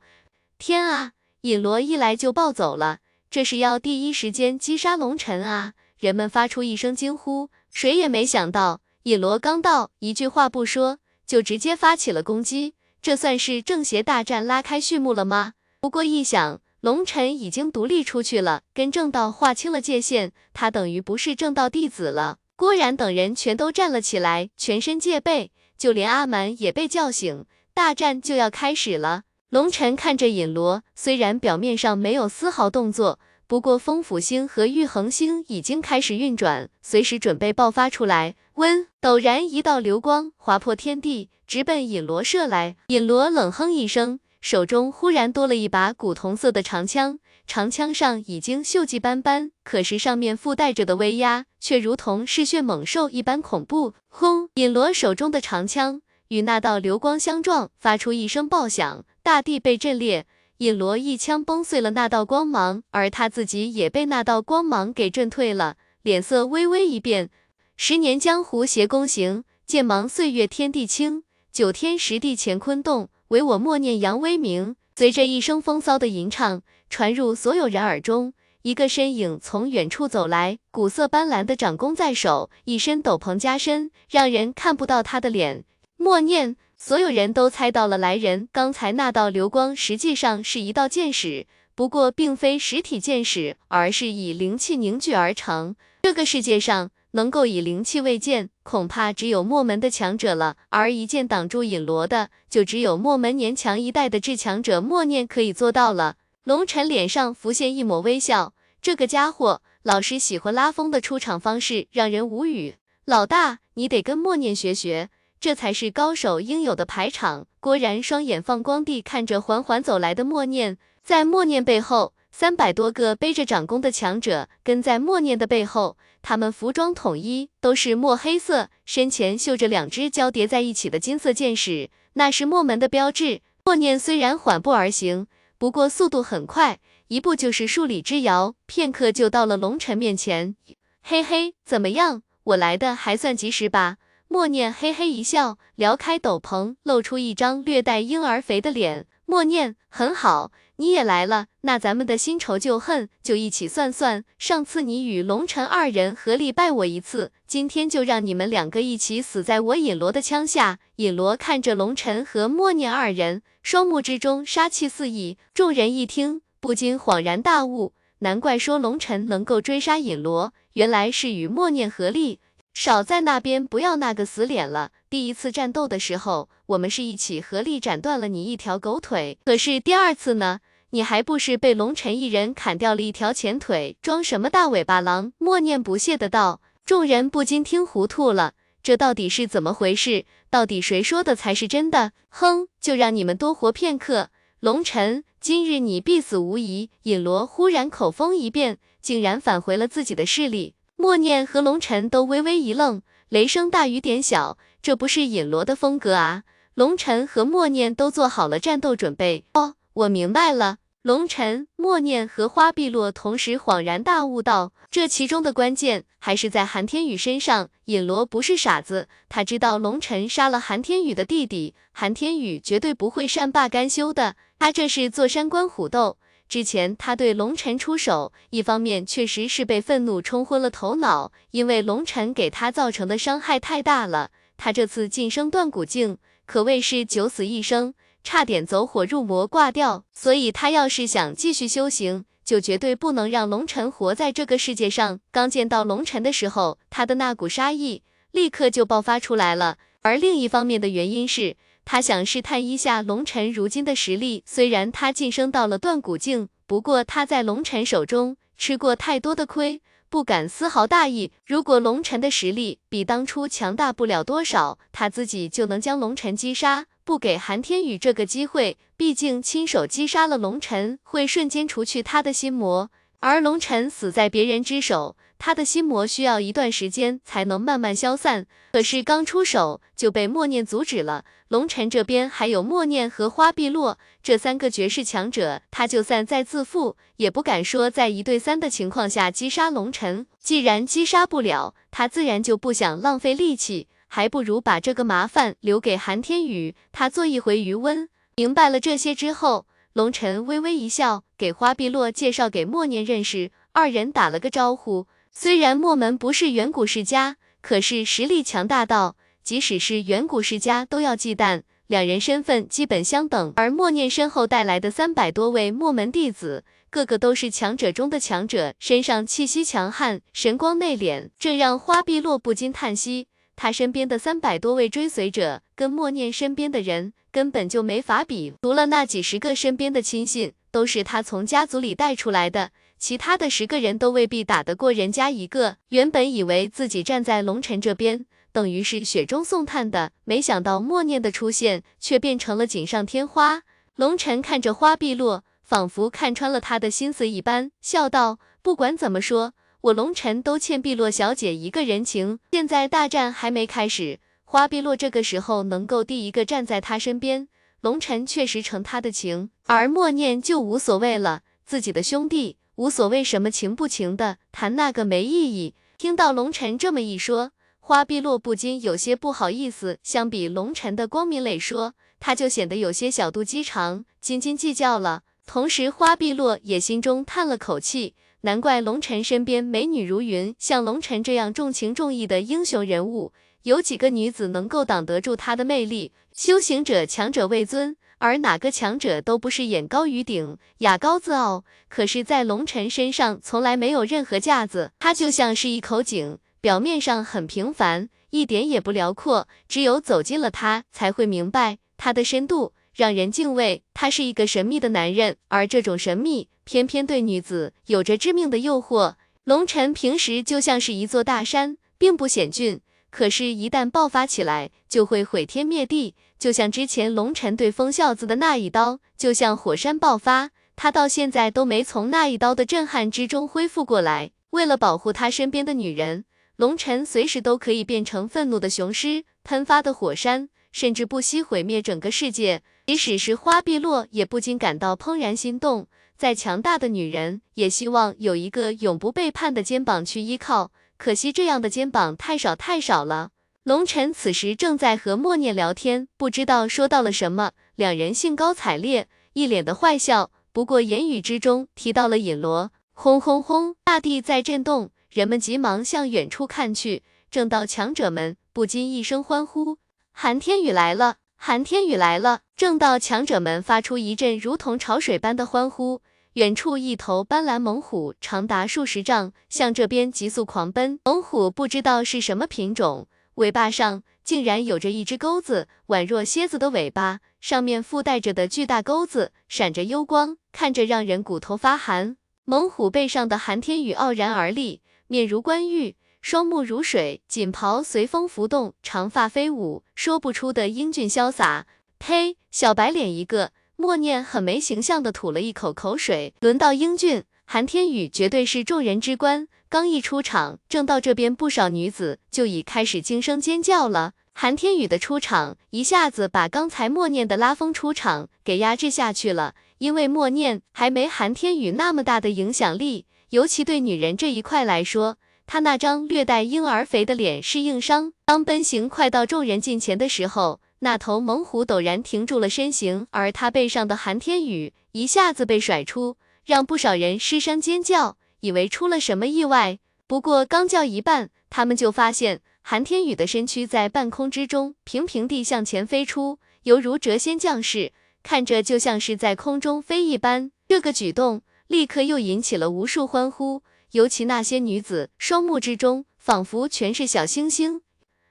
S1: 天啊！尹罗一来就暴走了，这是要第一时间击杀龙尘啊！人们发出一声惊呼，谁也没想到，尹罗刚到，一句话不说，就直接发起了攻击。这算是正邪大战拉开序幕了吗？不过一想，龙尘已经独立出去了，跟正道划清了界限，他等于不是正道弟子了。郭然等人全都站了起来，全身戒备，就连阿蛮也被叫醒。大战就要开始了。龙尘看着尹罗，虽然表面上没有丝毫动作，不过风府星和玉衡星已经开始运转，随时准备爆发出来。温，陡然一道流光划破天地，直奔尹罗射来。尹罗冷哼一声。手中忽然多了一把古铜色的长枪，长枪上已经锈迹斑斑，可是上面附带着的威压却如同嗜血猛兽一般恐怖。轰！尹罗手中的长枪与那道流光相撞，发出一声爆响，大地被震裂。引罗一枪崩碎了那道光芒，而他自己也被那道光芒给震退了，脸色微微一变。十年江湖邪功行，剑芒岁月天地清，九天十地乾坤动。唯我默念扬威名，随着一声风骚的吟唱传入所有人耳中，一个身影从远处走来，古色斑斓的掌弓在手，一身斗篷加身，让人看不到他的脸。默念，所有人都猜到了来人，刚才那道流光实际上是一道剑矢，不过并非实体剑矢，而是以灵气凝聚而成。这个世界上。能够以灵气为剑，恐怕只有墨门的强者了。而一剑挡住引罗的，就只有墨门年强一代的至强者默念可以做到了。龙尘脸上浮现一抹微笑，这个家伙老是喜欢拉风的出场方式，让人无语。老大，你得跟默念学学，这才是高手应有的排场。郭然双眼放光地看着缓缓走来的默念，在默念背后。三百多个背着掌弓的强者跟在默念的背后，他们服装统一，都是墨黑色，身前绣着两只交叠在一起的金色剑矢，那是墨门的标志。默念虽然缓步而行，不过速度很快，一步就是数里之遥，片刻就到了龙尘面前。嘿嘿，怎么样，我来的还算及时吧？默念嘿嘿一笑，撩开斗篷，露出一张略带婴儿肥的脸。默念，很好。你也来了，那咱们的新仇旧恨就一起算算。上次你与龙尘二人合力败我一次，今天就让你们两个一起死在我尹罗的枪下。尹罗看着龙尘和默念二人，双目之中杀气四溢。众人一听，不禁恍然大悟，难怪说龙尘能够追杀尹罗，原来是与默念合力。少在那边不要那个死脸了。第一次战斗的时候，我们是一起合力斩断了你一条狗腿，可是第二次呢？你还不是被龙尘一人砍掉了一条前腿？装什么大尾巴狼？默念不屑的道。众人不禁听糊涂了，这到底是怎么回事？到底谁说的才是真的？哼，就让你们多活片刻。龙尘，今日你必死无疑。尹罗忽然口风一变，竟然返回了自己的势力。默念和龙尘都微微一愣，雷声大雨点小，这不是尹罗的风格啊。龙尘和默念都做好了战斗准备。哦。我明白了，龙尘、默念和花碧落同时恍然大悟道：“这其中的关键还是在韩天宇身上。尹罗不是傻子，他知道龙尘杀了韩天宇的弟弟，韩天宇绝对不会善罢甘休的。他这是坐山观虎斗，之前他对龙晨出手，一方面确实是被愤怒冲昏了头脑，因为龙晨给他造成的伤害太大了。他这次晋升断骨境，可谓是九死一生，差点走火入魔挂掉。所以他要是想继续修行，就绝对不能让龙晨活在这个世界上。刚见到龙晨的时候，他的那股杀意立刻就爆发出来了。而另一方面的原因是。他想试探一下龙尘如今的实力，虽然他晋升到了断骨境，不过他在龙尘手中吃过太多的亏，不敢丝毫大意。如果龙尘的实力比当初强大不了多少，他自己就能将龙尘击杀，不给韩天宇这个机会。毕竟亲手击杀了龙尘，会瞬间除去他的心魔，而龙尘死在别人之手。他的心魔需要一段时间才能慢慢消散，可是刚出手就被默念阻止了。龙尘这边还有默念和花碧落这三个绝世强者，他就算再自负，也不敢说在一对三的情况下击杀龙尘。既然击杀不了，他自然就不想浪费力气，还不如把这个麻烦留给韩天宇，他做一回余温。明白了这些之后，龙尘微微一笑，给花碧落介绍给默念认识，二人打了个招呼。虽然墨门不是远古世家，可是实力强大到即使是远古世家都要忌惮。两人身份基本相等，而默念身后带来的三百多位墨门弟子，个个都是强者中的强者，身上气息强悍，神光内敛，这让花碧落不禁叹息。他身边的三百多位追随者，跟默念身边的人根本就没法比。除了那几十个身边的亲信，都是他从家族里带出来的。其他的十个人都未必打得过人家一个。原本以为自己站在龙尘这边，等于是雪中送炭的，没想到默念的出现却变成了锦上添花。龙尘看着花碧落，仿佛看穿了他的心思一般，笑道：“不管怎么说，我龙尘都欠碧落小姐一个人情。现在大战还没开始，花碧落这个时候能够第一个站在他身边，龙尘确实成他的情，而默念就无所谓了，自己的兄弟。”无所谓什么情不情的，谈那个没意义。听到龙尘这么一说，花碧落不禁有些不好意思。相比龙尘的光明磊说，他就显得有些小肚鸡肠，斤斤计较了。同时，花碧落也心中叹了口气，难怪龙尘身边美女如云，像龙尘这样重情重义的英雄人物，有几个女子能够挡得住他的魅力？修行者强者为尊。而哪个强者都不是眼高于顶，雅高自傲。可是，在龙尘身上从来没有任何架子，他就像是一口井，表面上很平凡，一点也不辽阔。只有走进了他，才会明白他的深度，让人敬畏。他是一个神秘的男人，而这种神秘偏偏对女子有着致命的诱惑。龙尘平时就像是一座大山，并不险峻。可是，一旦爆发起来，就会毁天灭地。就像之前龙尘对风孝子的那一刀，就像火山爆发，他到现在都没从那一刀的震撼之中恢复过来。为了保护他身边的女人，龙尘随时都可以变成愤怒的雄狮，喷发的火山，甚至不惜毁灭整个世界。即使是花碧落，也不禁感到怦然心动。再强大的女人，也希望有一个永不背叛的肩膀去依靠。可惜这样的肩膀太少太少了。龙晨此时正在和默念聊天，不知道说到了什么，两人兴高采烈，一脸的坏笑。不过言语之中提到了尹罗，轰轰轰，大地在震动，人们急忙向远处看去。正道强者们不禁一声欢呼：“寒天宇来了！寒天宇来了！”正道强者们发出一阵如同潮水般的欢呼。远处一头斑斓猛虎，长达数十丈，向这边急速狂奔。猛虎不知道是什么品种，尾巴上竟然有着一只钩子，宛若蝎子的尾巴，上面附带着的巨大钩子闪着幽光，看着让人骨头发寒。猛虎背上的寒天宇傲然而立，面如冠玉，双目如水，锦袍随风浮动，长发飞舞，说不出的英俊潇洒。呸，小白脸一个。默念很没形象的吐了一口口水。轮到英俊，韩天宇绝对是众人之冠。刚一出场，正道这边不少女子就已开始惊声尖叫了。韩天宇的出场一下子把刚才默念的拉风出场给压制下去了。因为默念还没韩天宇那么大的影响力，尤其对女人这一块来说，他那张略带婴儿肥的脸是硬伤。当奔行快到众人近前的时候。那头猛虎陡然停住了身形，而他背上的韩天宇一下子被甩出，让不少人失声尖叫，以为出了什么意外。不过刚叫一半，他们就发现韩天宇的身躯在半空之中平平地向前飞出，犹如谪仙降世，看着就像是在空中飞一般。这个举动立刻又引起了无数欢呼，尤其那些女子双目之中仿佛全是小星星。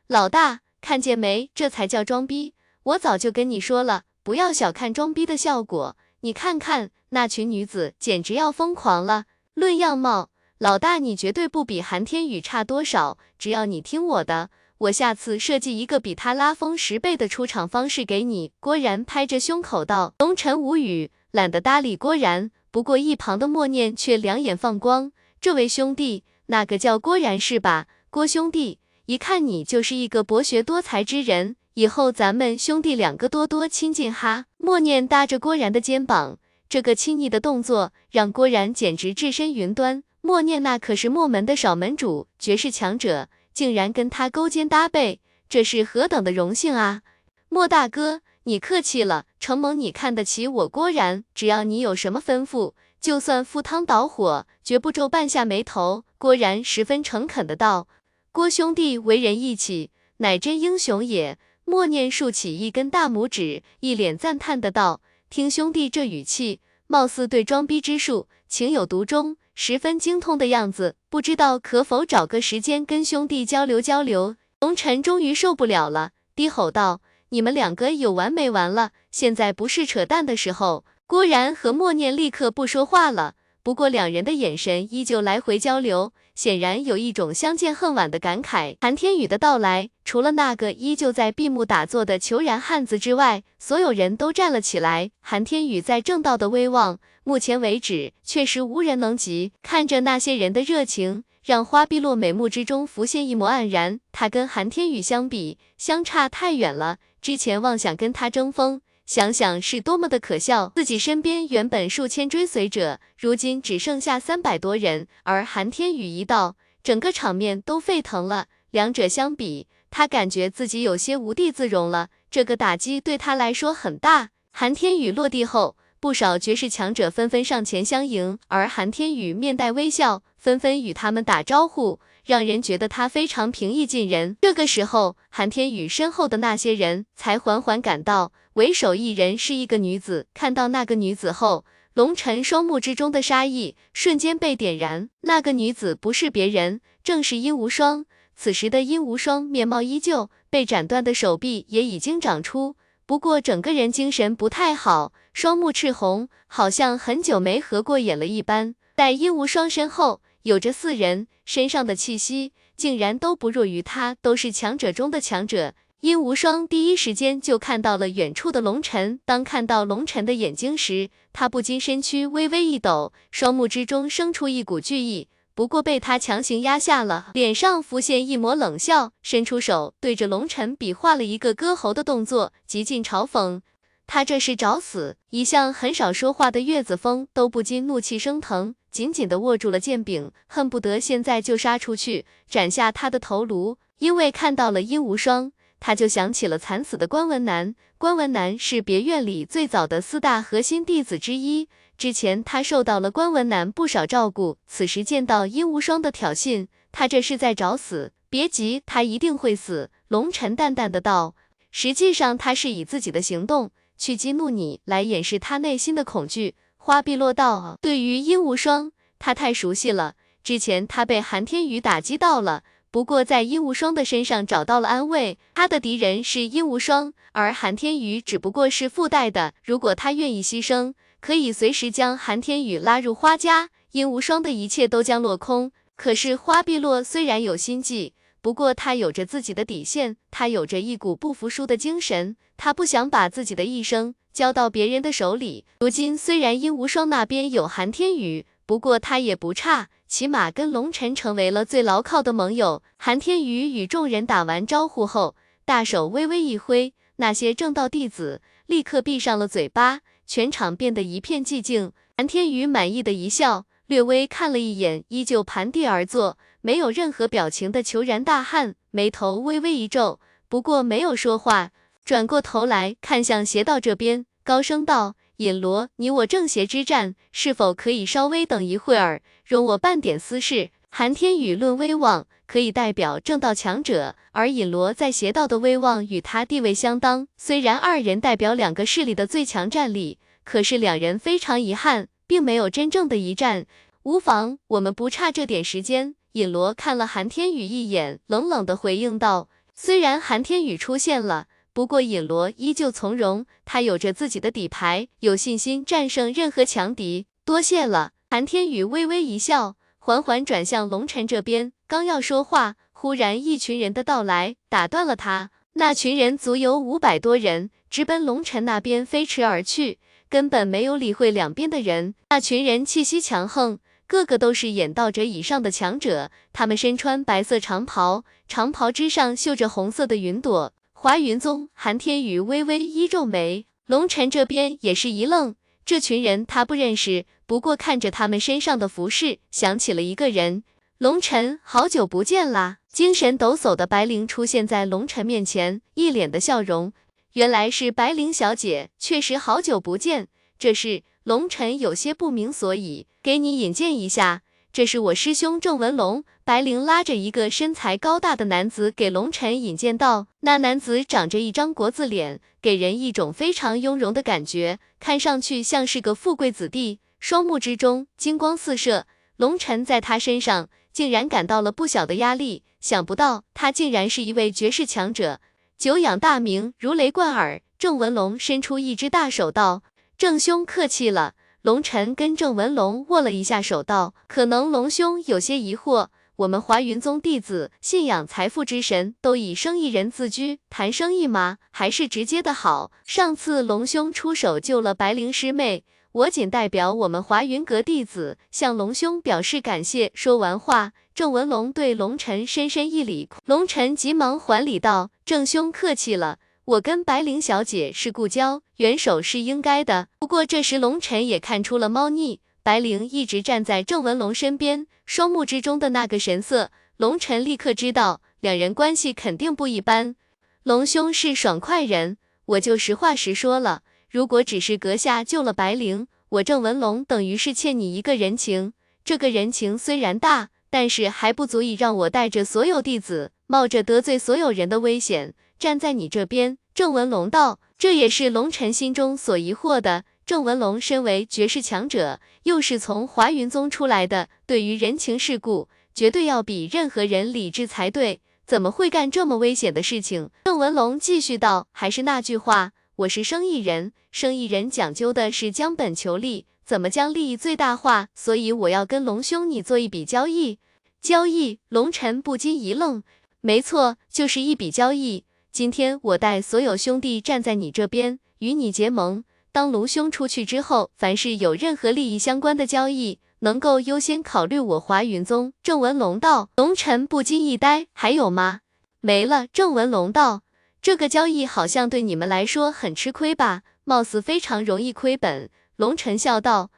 S1: 老大，看见没？这才叫装逼！我早就跟你说了，不要小看装逼的效果。你看看那群女子，简直要疯狂了。论样貌，老大你绝对不比韩天宇差多少。只要你听我的，我下次设计一个比他拉风十倍的出场方式给你。郭然拍着胸口道。龙晨无语，懒得搭理郭然。不过一旁的默念却两眼放光。这位兄弟，那个叫郭然是吧？郭兄弟，一看你就是一个博学多才之人。以后咱们兄弟两个多多亲近哈。默念搭着郭然的肩膀，这个亲昵的动作让郭然简直置身云端。默念那可是墨门的少门主，绝世强者，竟然跟他勾肩搭背，这是何等的荣幸啊！莫大哥，你客气了，承蒙你看得起我郭然，只要你有什么吩咐，就算赴汤蹈火，绝不皱半下眉头。郭然十分诚恳的道：“郭兄弟为人义气，乃真英雄也。”默念竖起一根大拇指，一脸赞叹的道：“听兄弟这语气，貌似对装逼之术情有独钟，十分精通的样子。不知道可否找个时间跟兄弟交流交流？”龙尘终于受不了了，低吼道：“你们两个有完没完了？现在不是扯淡的时候。”郭然和默念立刻不说话了。不过两人的眼神依旧来回交流，显然有一种相见恨晚的感慨。韩天宇的到来，除了那个依旧在闭目打坐的裘然汉子之外，所有人都站了起来。韩天宇在正道的威望，目前为止确实无人能及。看着那些人的热情，让花碧落美目之中浮现一抹黯然。他跟韩天宇相比，相差太远了。之前妄想跟他争锋。想想是多么的可笑，自己身边原本数千追随者，如今只剩下三百多人，而韩天宇一到，整个场面都沸腾了。两者相比，他感觉自己有些无地自容了，这个打击对他来说很大。韩天宇落地后，不少绝世强者纷纷上前相迎，而韩天宇面带微笑，纷纷与他们打招呼。让人觉得他非常平易近人。这个时候，韩天宇身后的那些人才缓缓赶到，为首一人是一个女子。看到那个女子后，龙尘双目之中的杀意瞬间被点燃。那个女子不是别人，正是殷无双。此时的殷无双面貌依旧，被斩断的手臂也已经长出，不过整个人精神不太好，双目赤红，好像很久没合过眼了一般。在殷无双身后。有着四人身上的气息，竟然都不弱于他，都是强者中的强者。殷无双第一时间就看到了远处的龙尘，当看到龙尘的眼睛时，他不禁身躯微微一抖，双目之中生出一股惧意，不过被他强行压下了，脸上浮现一抹冷笑，伸出手对着龙尘比划了一个割喉的动作，极尽嘲讽。他这是找死！一向很少说话的岳子峰都不禁怒气升腾。紧紧地握住了剑柄，恨不得现在就杀出去斩下他的头颅。因为看到了殷无双，他就想起了惨死的关文南。关文南是别院里最早的四大核心弟子之一，之前他受到了关文南不少照顾。此时见到殷无双的挑衅，他这是在找死。别急，他一定会死。龙尘淡淡的道，实际上他是以自己的行动去激怒你，来掩饰他内心的恐惧。花碧落道，对于殷无双，他太熟悉了。之前他被韩天宇打击到了，不过在殷无双的身上找到了安慰。他的敌人是殷无双，而韩天宇只不过是附带的。如果他愿意牺牲，可以随时将韩天宇拉入花家，殷无双的一切都将落空。可是花碧落虽然有心计，不过他有着自己的底线，他有着一股不服输的精神，他不想把自己的一生。交到别人的手里。如今虽然殷无双那边有韩天宇，不过他也不差，起码跟龙尘成为了最牢靠的盟友。韩天宇与众人打完招呼后，大手微微一挥，那些正道弟子立刻闭上了嘴巴，全场变得一片寂静。韩天宇满意的一笑，略微看了一眼依旧盘地而坐，没有任何表情的虬髯大汉，眉头微微一皱，不过没有说话。转过头来看向邪道这边，高声道：“尹罗，你我正邪之战，是否可以稍微等一会儿，容我办点私事？韩天宇论威望，可以代表正道强者，而尹罗在邪道的威望与他地位相当。虽然二人代表两个势力的最强战力，可是两人非常遗憾，并没有真正的一战。无妨，我们不差这点时间。尹罗看了韩天宇一眼，冷冷的回应道：“虽然韩天宇出现了，不过尹罗依旧从容，他有着自己的底牌，有信心战胜任何强敌。多谢了。”韩天宇微微一笑。缓缓转向龙晨这边，刚要说话，忽然一群人的到来打断了他。那群人足有五百多人，直奔龙晨那边飞驰而去，根本没有理会两边的人。那群人气息强横，个个都是演道者以上的强者。他们身穿白色长袍，长袍之上绣着红色的云朵。华云宗韩天宇微微一皱眉，龙晨这边也是一愣。这群人他不认识，不过看着他们身上的服饰，想起了一个人。龙晨，好久不见啦！精神抖擞的白灵出现在龙晨面前，一脸的笑容。原来是白灵小姐，确实好久不见。这是龙晨有些不明所以，给你引荐一下。这是我师兄郑文龙，白灵拉着一个身材高大的男子给龙晨引荐道。那男子长着一张国字脸，给人一种非常雍容的感觉，看上去像是个富贵子弟，双目之中金光四射。龙晨在他身上竟然感到了不小的压力，想不到他竟然是一位绝世强者，久仰大名，如雷贯耳。郑文龙伸出一只大手道：“郑兄客气了。”龙晨跟郑文龙握了一下手，道：“可能龙兄有些疑惑，我们华云宗弟子信仰财富之神，都以生意人自居，谈生意吗？还是直接的好？上次龙兄出手救了白灵师妹，我仅代表我们华云阁弟子向龙兄表示感谢。”说完话，郑文龙对龙晨深深一礼，龙晨急忙还礼道：“郑兄客气了。”我跟白灵小姐是故交，援手是应该的。不过这时龙晨也看出了猫腻，白灵一直站在郑文龙身边，双目之中的那个神色，龙晨立刻知道两人关系肯定不一般。龙兄是爽快人，我就实话实说了。如果只是阁下救了白灵，我郑文龙等于是欠你一个人情。这个人情虽然大，但是还不足以让我带着所有弟子，冒着得罪所有人的危险。站在你这边，郑文龙道，这也是龙尘心中所疑惑的。郑文龙身为绝世强者，又是从华云宗出来的，对于人情世故，绝对要比任何人理智才对，怎么会干这么危险的事情？郑文龙继续道，还是那句话，我是生意人，生意人讲究的是将本求利，怎么将利益最大化？所以我要跟龙兄你做一笔交易。交易？龙尘不禁一愣，没错，就是一笔交易。今天我带所有兄弟站在你这边，与你结盟。当卢兄出去之后，凡是有任何利益相关的交易，能够优先考虑我华云宗。郑文龙道，龙尘不禁一呆，还有吗？没了。郑文龙道，这个交易好像对你们来说很吃亏吧？貌似非常容易亏本。龙尘笑道，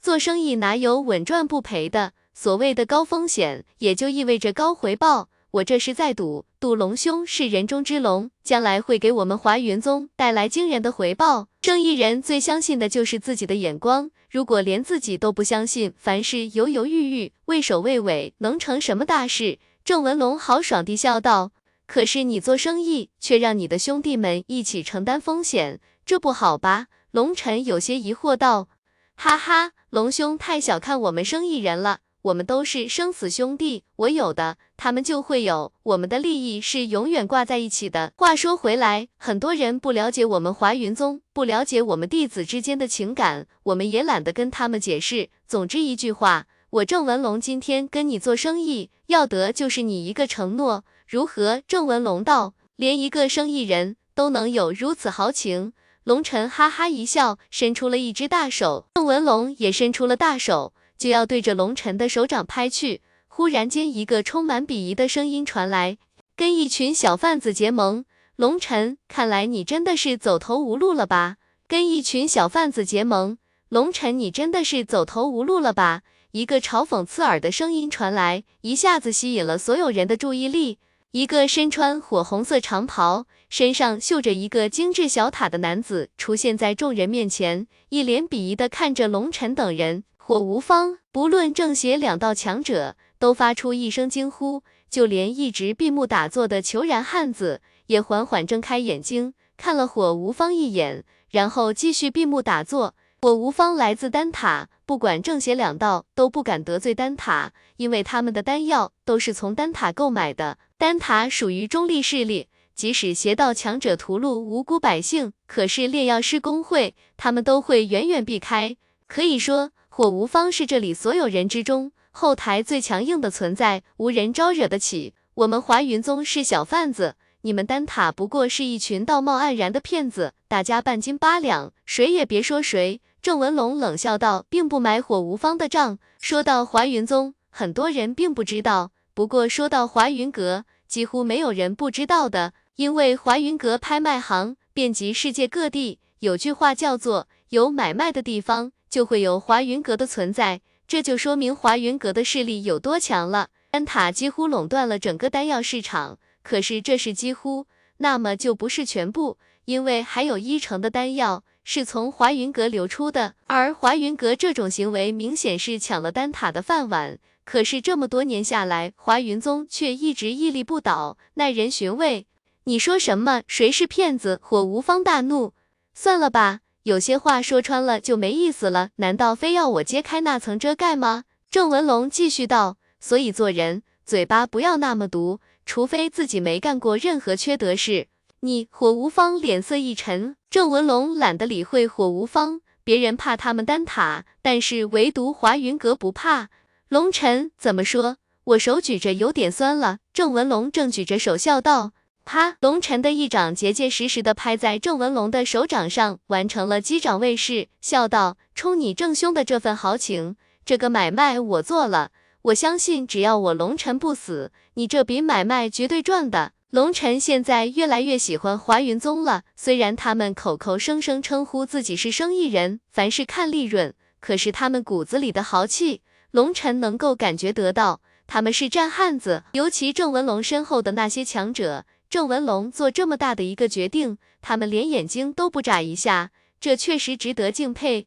S1: 做生意哪有稳赚不赔的？所谓的高风险，也就意味着高回报。我这是在赌，赌龙兄是人中之龙，将来会给我们华云宗带来惊人的回报。生意人最相信的就是自己的眼光，如果连自己都不相信，凡事犹犹豫豫、畏首畏尾，能成什么大事？郑文龙豪爽地笑道：“可是你做生意，却让你的兄弟们一起承担风险，这不好吧？”龙尘有些疑惑道：“哈哈，龙兄太小看我们生意人了。”我们都是生死兄弟，我有的，他们就会有，我们的利益是永远挂在一起的。话说回来，很多人不了解我们华云宗，不了解我们弟子之间的情感，我们也懒得跟他们解释。总之一句话，我郑文龙今天跟你做生意，要得就是你一个承诺，如何？郑文龙道，连一个生意人都能有如此豪情。龙尘哈哈一笑，伸出了一只大手，郑文龙也伸出了大手。就要对着龙晨的手掌拍去，忽然间，一个充满鄙夷的声音传来：“跟一群小贩子结盟，龙晨，看来你真的是走投无路了吧？跟一群小贩子结盟，龙晨，你真的是走投无路了吧？”一个嘲讽刺耳的声音传来，一下子吸引了所有人的注意力。一个身穿火红色长袍，身上绣着一个精致小塔的男子出现在众人面前，一脸鄙夷的看着龙尘等人。火无方，不论正邪两道强者，都发出一声惊呼，就连一直闭目打坐的虬髯汉子也缓缓睁开眼睛，看了火无方一眼，然后继续闭目打坐。火无方来自丹塔，不管正邪两道都不敢得罪丹塔，因为他们的丹药都是从丹塔购买的。丹塔属于中立势力，即使邪道强者屠戮无辜百姓，可是炼药师工会，他们都会远远避开。可以说。火无方是这里所有人之中后台最强硬的存在，无人招惹得起。我们华云宗是小贩子，你们丹塔不过是一群道貌岸然的骗子，大家半斤八两，谁也别说谁。郑文龙冷笑道，并不买火无方的账。说到华云宗，很多人并不知道，不过说到华云阁，几乎没有人不知道的，因为华云阁拍卖行遍及世界各地，有句话叫做有买卖的地方。就会有华云阁的存在，这就说明华云阁的势力有多强了。丹塔几乎垄断了整个丹药市场，可是这是几乎，那么就不是全部，因为还有一成的丹药是从华云阁流出的，而华云阁这种行为明显是抢了丹塔的饭碗。可是这么多年下来，华云宗却一直屹立不倒，耐人寻味。你说什么？谁是骗子？火无方大怒，算了吧。有些话说穿了就没意思了，难道非要我揭开那层遮盖吗？郑文龙继续道，所以做人嘴巴不要那么毒，除非自己没干过任何缺德事。你火无方脸色一沉，郑文龙懒得理会火无方，别人怕他们丹塔，但是唯独华云阁不怕。龙尘怎么说？我手举着有点酸了。郑文龙正举着手笑道。啪！龙尘的一掌结结实实的拍在郑文龙的手掌上，完成了击掌卫士，笑道：“冲你郑兄的这份豪情，这个买卖我做了。我相信只要我龙尘不死，你这笔买卖绝对赚的。”龙尘现在越来越喜欢华云宗了，虽然他们口口声声称呼自己是生意人，凡事看利润，可是他们骨子里的豪气，龙尘能够感觉得到，他们是战汉子。尤其郑文龙身后的那些强者。郑文龙做这么大的一个决定，他们连眼睛都不眨一下，这确实值得敬佩。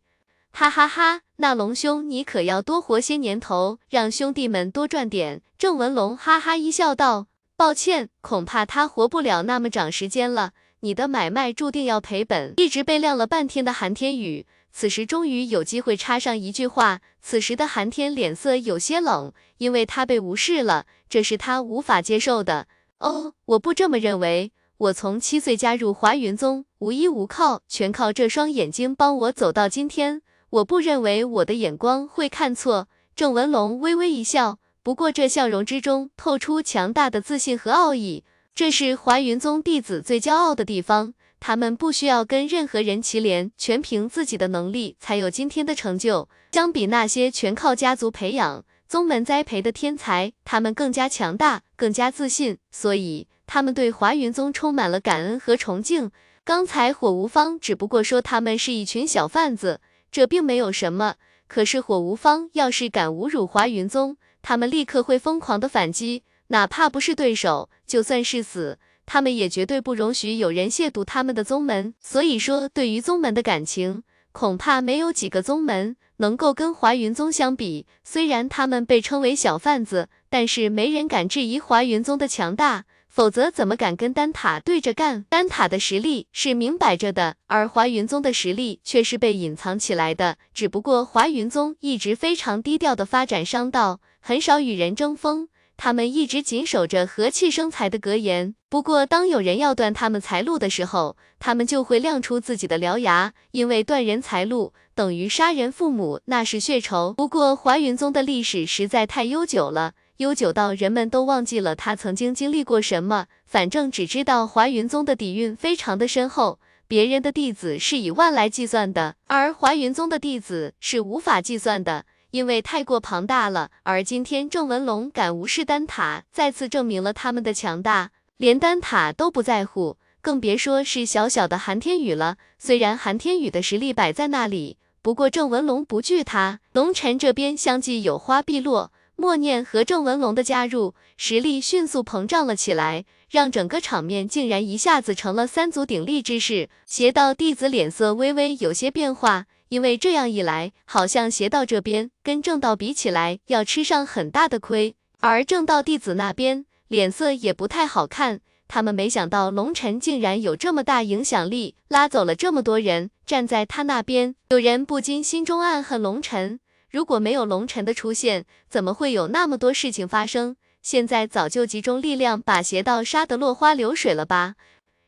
S1: 哈哈哈，那龙兄你可要多活些年头，让兄弟们多赚点。郑文龙哈哈一笑道：“抱歉，恐怕他活不了那么长时间了，你的买卖注定要赔本。”一直被晾了半天的韩天宇，此时终于有机会插上一句话。此时的韩天脸色有些冷，因为他被无视了，这是他无法接受的。哦，我不这么认为。我从七岁加入华云宗，无依无靠，全靠这双眼睛帮我走到今天。我不认为我的眼光会看错。郑文龙微微一笑，不过这笑容之中透出强大的自信和傲意。这是华云宗弟子最骄傲的地方，他们不需要跟任何人齐连，全凭自己的能力才有今天的成就。相比那些全靠家族培养。宗门栽培的天才，他们更加强大，更加自信，所以他们对华云宗充满了感恩和崇敬。刚才火无方只不过说他们是一群小贩子，这并没有什么。可是火无方要是敢侮辱华云宗，他们立刻会疯狂的反击，哪怕不是对手，就算是死，他们也绝对不容许有人亵渎他们的宗门。所以说，对于宗门的感情，恐怕没有几个宗门。能够跟华云宗相比，虽然他们被称为小贩子，但是没人敢质疑华云宗的强大，否则怎么敢跟丹塔对着干？丹塔的实力是明摆着的，而华云宗的实力却是被隐藏起来的。只不过华云宗一直非常低调的发展商道，很少与人争锋。他们一直紧守着和气生财的格言，不过当有人要断他们财路的时候，他们就会亮出自己的獠牙，因为断人财路等于杀人父母，那是血仇。不过华云宗的历史实在太悠久了，悠久到人们都忘记了他曾经经历过什么，反正只知道华云宗的底蕴非常的深厚，别人的弟子是以万来计算的，而华云宗的弟子是无法计算的。因为太过庞大了，而今天郑文龙敢无视丹塔，再次证明了他们的强大，连丹塔都不在乎，更别说是小小的韩天宇了。虽然韩天宇的实力摆在那里，不过郑文龙不惧他。龙尘这边相继有花碧落，默念和郑文龙的加入，实力迅速膨胀了起来，让整个场面竟然一下子成了三足鼎立之势。邪道弟子脸色微微有些变化，因为这样一来，好像邪道这边跟正道比起来要吃上很大的亏，而正道弟子那边脸色也不太好看。他们没想到龙晨竟然有这么大影响力，拉走了这么多人，站在他那边，有人不禁心中暗恨龙晨。如果没有龙晨的出现，怎么会有那么多事情发生？现在早就集中力量把邪道杀得落花流水了吧？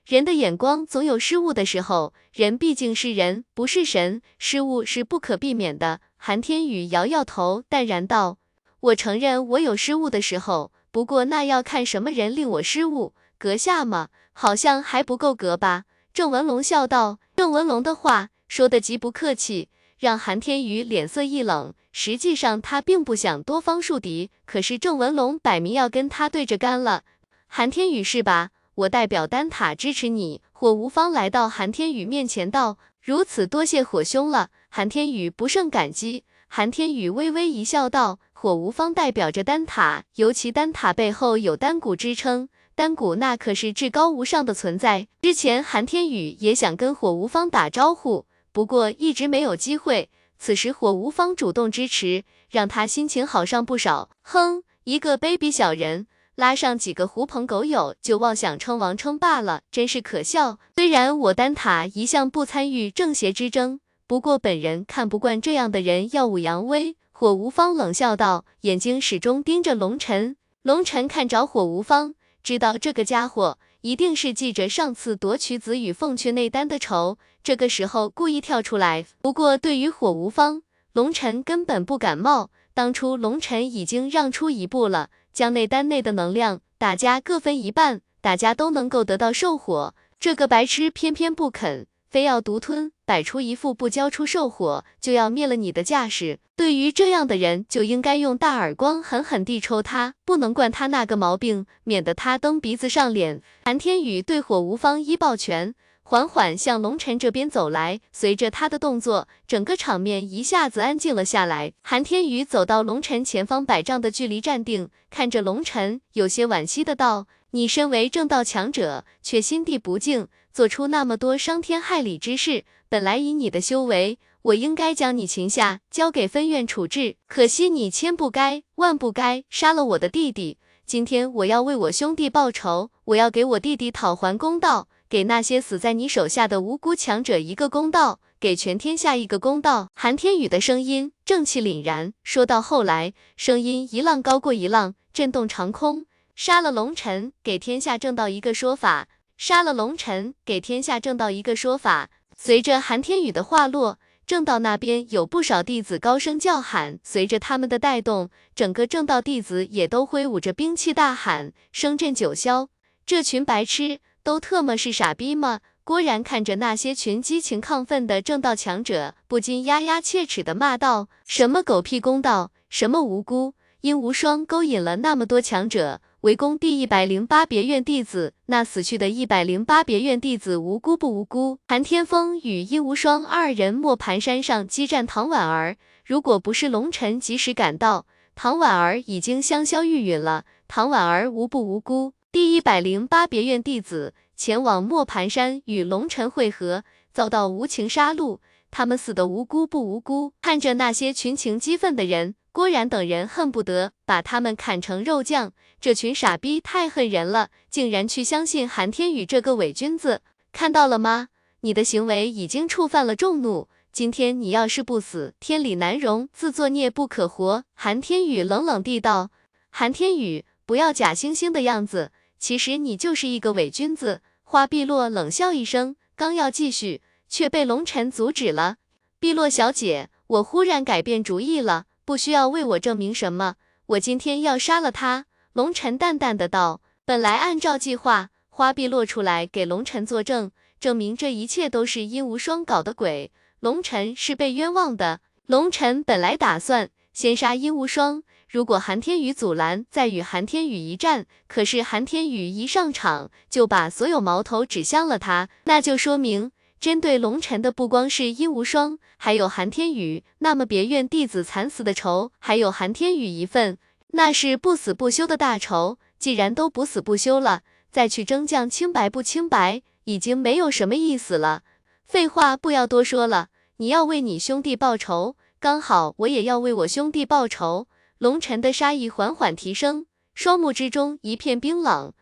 S1: 人的眼光总有失误的时候，人毕竟是人，不是神，失误是不可避免的。韩天宇摇摇头，淡然道：“我承认我有失误的时候，不过那要看什么人令我失误。阁下嘛，好像还不够格吧？”郑文龙笑道。郑文龙的话说的极不客气。让韩天宇脸色一冷，实际上他并不想多方树敌，可是郑文龙摆明要跟他对着干了。韩天宇是吧？我代表丹塔支持你。火无方来到韩天宇面前道：“如此多谢火兄了。”韩天宇不胜感激。韩天宇微微一笑道：“火无方代表着丹塔，尤其丹塔背后有丹谷支撑，丹谷那可是至高无上的存在。之前韩天宇也想跟火无方打招呼。”不过一直没有机会，此时火无方主动支持，让他心情好上不少。哼，一个卑鄙小人，拉上几个狐朋狗友就妄想称王称霸了，真是可笑。虽然我丹塔一向不参与正邪之争，不过本人看不惯这样的人耀武扬威。火无方冷笑道，眼睛始终盯着龙尘。龙尘看着火无方，知道这个家伙。一定是记着上次夺取紫羽凤雀内丹的仇，这个时候故意跳出来。不过对于火无方，龙尘根本不感冒。当初龙尘已经让出一步了，将内丹内的能量大家各分一半，大家都能够得到兽火。这个白痴偏偏不肯。非要独吞，摆出一副不交出兽火就要灭了你的架势。对于这样的人，就应该用大耳光狠狠地抽他，不能惯他那个毛病，免得他蹬鼻子上脸。韩天宇对火无方一抱拳，缓缓向龙尘这边走来。随着他的动作，整个场面一下子安静了下来。韩天宇走到龙尘前方百丈的距离站定，看着龙尘，有些惋惜的道：“你身为正道强者，却心地不净。”做出那么多伤天害理之事，本来以你的修为，我应该将你擒下，交给分院处置。可惜你千不该万不该杀了我的弟弟。今天我要为我兄弟报仇，我要给我弟弟讨还公道，给那些死在你手下的无辜强者一个公道，给全天下一个公道。韩天宇的声音正气凛然，说到后来，声音一浪高过一浪，震动长空。杀了龙尘，给天下正道一个说法。杀了龙尘，给天下正道一个说法。随着韩天宇的话落，正道那边有不少弟子高声叫喊。随着他们的带动，整个正道弟子也都挥舞着兵器大喊，声震九霄。这群白痴都特么是傻逼吗？郭然看着那些群激情亢奋的正道强者，不禁牙牙切齿的骂道：什么狗屁公道，什么无辜？殷无双勾引了那么多强者。围攻第一百零八别院弟子，那死去的一百零八别院弟子无辜不无辜？韩天风与殷无双二人磨盘山上激战唐婉儿，如果不是龙尘及时赶到，唐婉儿已经香消玉殒了。唐婉儿无不无辜。第一百零八别院弟子前往磨盘山与龙尘会合，遭到无情杀戮，他们死的无辜不无辜？看着那些群情激愤的人。郭然等人恨不得把他们砍成肉酱，这群傻逼太恨人了，竟然去相信韩天宇这个伪君子。看到了吗？你的行为已经触犯了众怒，今天你要是不死，天理难容，自作孽不可活。韩天宇冷冷地道。韩天宇，不要假惺惺的样子，其实你就是一个伪君子。花碧落冷笑一声，刚要继续，却被龙尘阻止了。碧落小姐，我忽然改变主意了。不需要为我证明什么，我今天要杀了他。龙尘淡淡的道。本来按照计划，花碧落出来给龙尘作证，证明这一切都是殷无双搞的鬼，龙尘是被冤枉的。龙尘本来打算先杀殷无双，如果韩天宇阻拦，再与韩天宇一战。可是韩天宇一上场，就把所有矛头指向了他，那就说明。针对龙尘的不光是殷无双，还有韩天宇。那么别院弟子惨死的仇，还有韩天宇一份。那是不死不休的大仇。既然都不死不休了，再去争将清白不清白，已经没有什么意思了。废话不要多说了，你要为你兄弟报仇，刚好我也要为我兄弟报仇。龙尘的杀意缓缓提升，双目之中一片冰冷。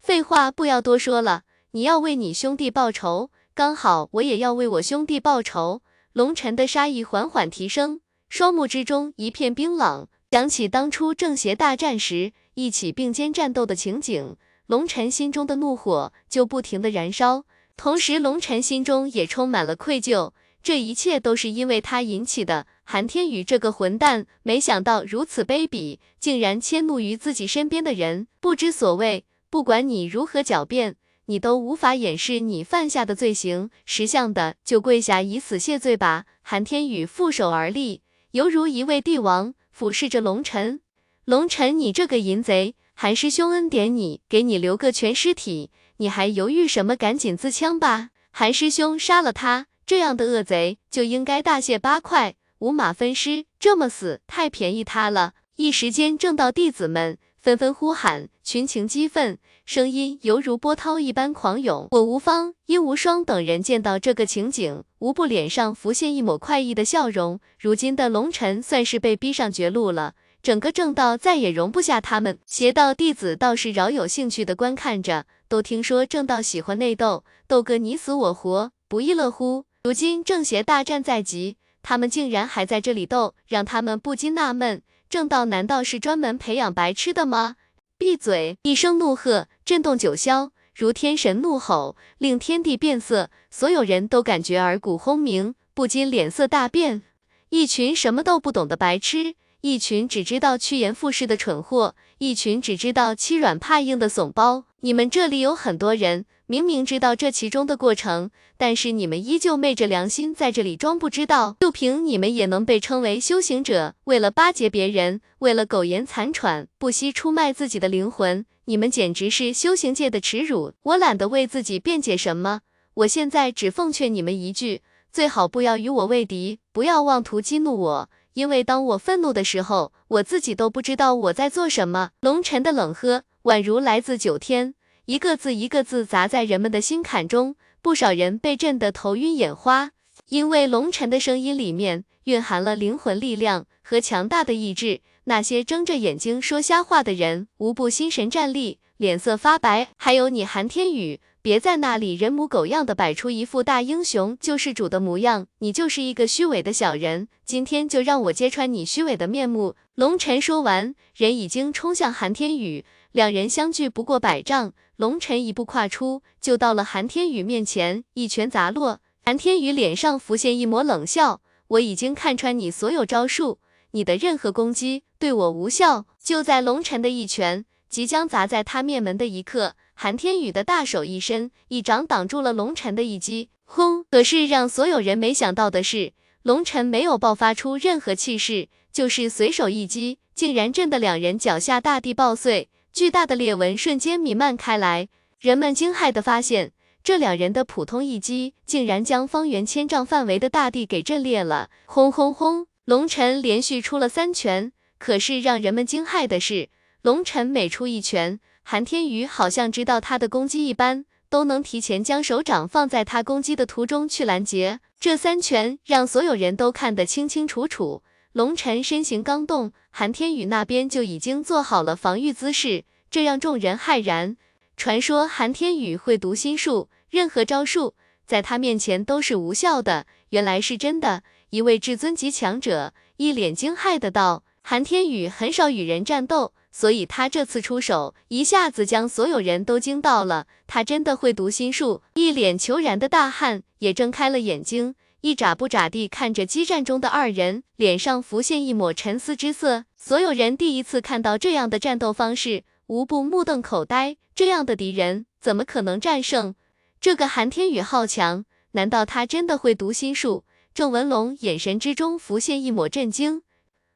S1: 废话不要多说了，你要为你兄弟报仇，刚好我也要为我兄弟报仇。龙尘的杀意缓缓提升，双目之中一片冰冷。想起当初正邪大战时一起并肩战斗的情景，龙尘心中的怒火就不停的燃烧，同时龙尘心中也充满了愧疚。这一切都是因为他引起的。韩天宇这个混蛋，没想到如此卑鄙，竟然迁怒于自己身边的人，不知所谓。不管你如何狡辩，你都无法掩饰你犯下的罪行。识相的就跪下以死谢罪吧。韩天宇负手而立，犹如一位帝王。俯视着龙尘，龙尘，你这个淫贼，韩师兄恩典你，给你留个全尸体，你还犹豫什么？赶紧自枪吧！韩师兄杀了他，这样的恶贼就应该大卸八块，五马分尸，这么死太便宜他了。一时间，正道弟子们纷纷呼喊，群情激愤，声音犹如波涛一般狂涌。我无方、殷无双等人见到这个情景。无不脸上浮现一抹快意的笑容。如今的龙尘算是被逼上绝路了，整个正道再也容不下他们。邪道弟子倒是饶有兴趣的观看着，都听说正道喜欢内斗，斗个你死我活，不亦乐乎。如今正邪大战在即，他们竟然还在这里斗，让他们不禁纳闷：正道难道是专门培养白痴的吗？闭嘴！一声怒喝震动九霄。如天神怒吼，令天地变色，所有人都感觉耳骨轰鸣，不禁脸色大变。一群什么都不懂的白痴，一群只知道趋炎附势的蠢货，一群只知道欺软怕硬的怂包。你们这里有很多人，明明知道这其中的过程，但是你们依旧昧着良心在这里装不知道。就凭你们也能被称为修行者？为了巴结别人，为了苟延残喘，不惜出卖自己的灵魂。你们简直是修行界的耻辱！我懒得为自己辩解什么，我现在只奉劝你们一句：最好不要与我为敌，不要妄图激怒我，因为当我愤怒的时候，我自己都不知道我在做什么。龙尘的冷喝宛如来自九天，一个字一个字砸在人们的心坎中，不少人被震得头晕眼花，因为龙尘的声音里面蕴含了灵魂力量和强大的意志。那些睁着眼睛说瞎话的人，无不心神战栗，脸色发白。还有你，韩天宇，别在那里人模狗样的摆出一副大英雄救世主的模样，你就是一个虚伪的小人。今天就让我揭穿你虚伪的面目。龙尘说完，人已经冲向韩天宇，两人相距不过百丈，龙尘一步跨出，就到了韩天宇面前，一拳砸落。韩天宇脸上浮现一抹冷笑，我已经看穿你所有招数。你的任何攻击对我无效。就在龙尘的一拳即将砸在他面门的一刻，韩天宇的大手一伸，一掌挡住了龙尘的一击。轰！可是让所有人没想到的是，龙尘没有爆发出任何气势，就是随手一击，竟然震得两人脚下大地爆碎，巨大的裂纹瞬间弥漫开来。人们惊骇的发现，这两人的普通一击，竟然将方圆千丈范围的大地给震裂了。轰轰轰！龙尘连续出了三拳，可是让人们惊骇的是，龙尘每出一拳，韩天宇好像知道他的攻击一般，都能提前将手掌放在他攻击的途中去拦截。这三拳让所有人都看得清清楚楚。龙尘身形刚动，韩天宇那边就已经做好了防御姿势，这让众人骇然。传说韩天宇会读心术，任何招数在他面前都是无效的，原来是真的。一位至尊级强者一脸惊骇的道：“韩天宇很少与人战斗，所以他这次出手一下子将所有人都惊到了。他真的会读心术？”一脸求然的大汉也睁开了眼睛，一眨不眨地看着激战中的二人，脸上浮现一抹沉思之色。所有人第一次看到这样的战斗方式，无不目瞪口呆。这样的敌人怎么可能战胜？这个韩天宇好强，难道他真的会读心术？郑文龙眼神之中浮现一抹震惊。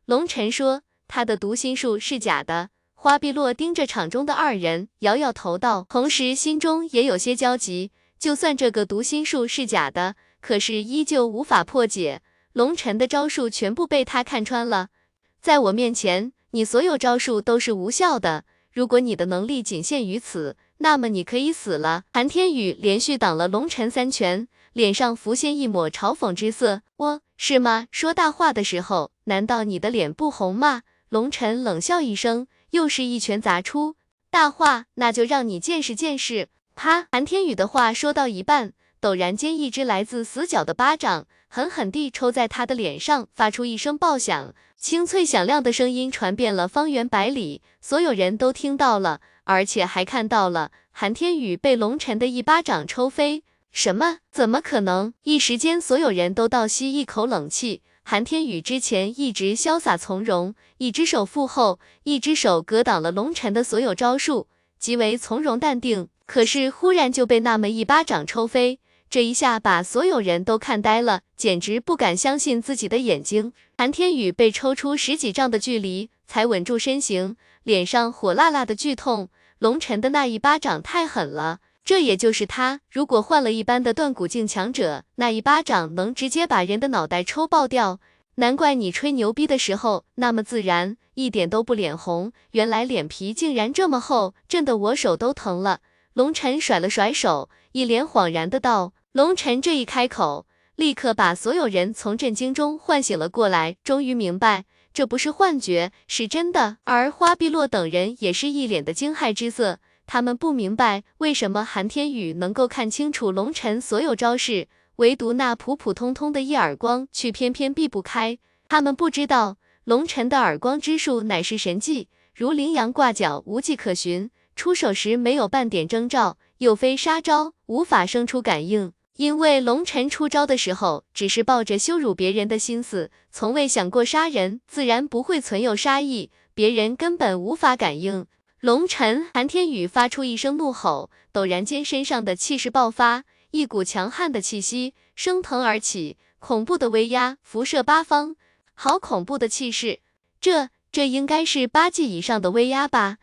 S1: 龙尘说：“他的读心术是假的。”花碧落盯着场中的二人，摇摇头道，同时心中也有些焦急。就算这个读心术是假的，可是依旧无法破解。龙尘的招数全部被他看穿了，在我面前，你所有招数都是无效的。如果你的能力仅限于此，那么你可以死了。韩天宇连续挡了龙晨三拳，脸上浮现一抹嘲讽之色。我是吗？说大话的时候，难道你的脸不红吗？龙晨冷笑一声，又是一拳砸出。大话，那就让你见识见识。啪！韩天宇的话说到一半，陡然间一只来自死角的巴掌狠狠地抽在他的脸上，发出一声爆响。清脆响亮的声音传遍了方圆百里，所有人都听到了，而且还看到了韩天宇被龙晨的一巴掌抽飞。什么？怎么可能？一时间，所有人都倒吸一口冷气。韩天宇之前一直潇洒从容，一只手负后，一只手格挡了龙晨的所有招数，极为从容淡定。可是忽然就被那么一巴掌抽飞。这一下把所有人都看呆了，简直不敢相信自己的眼睛。韩天宇被抽出十几丈的距离，才稳住身形，脸上火辣辣的剧痛。龙晨的那一巴掌太狠了，这也就是他，如果换了一般的断骨境强者，那一巴掌能直接把人的脑袋抽爆掉。难怪你吹牛逼的时候那么自然，一点都不脸红，原来脸皮竟然这么厚，震得我手都疼了。龙晨甩了甩手，一脸恍然的道。龙晨这一开口，立刻把所有人从震惊中唤醒了过来，终于明白这不是幻觉，是真的。而花碧落等人也是一脸的惊骇之色，他们不明白为什么韩天宇能够看清楚龙晨所有招式，唯独那普普通通的一耳光却偏偏避不开。他们不知道龙晨的耳光之术乃是神技，如羚羊挂角，无迹可寻，出手时没有半点征兆，又非杀招，无法生出感应。因为龙晨出招的时候，只是抱着羞辱别人的心思，从未想过杀人，自然不会存有杀意，别人根本无法感应。龙晨，韩天宇发出一声怒吼，陡然间身上的气势爆发，一股强悍的气息升腾而起，恐怖的威压辐射八方，好恐怖的气势，这这应该是八级以上的威压吧？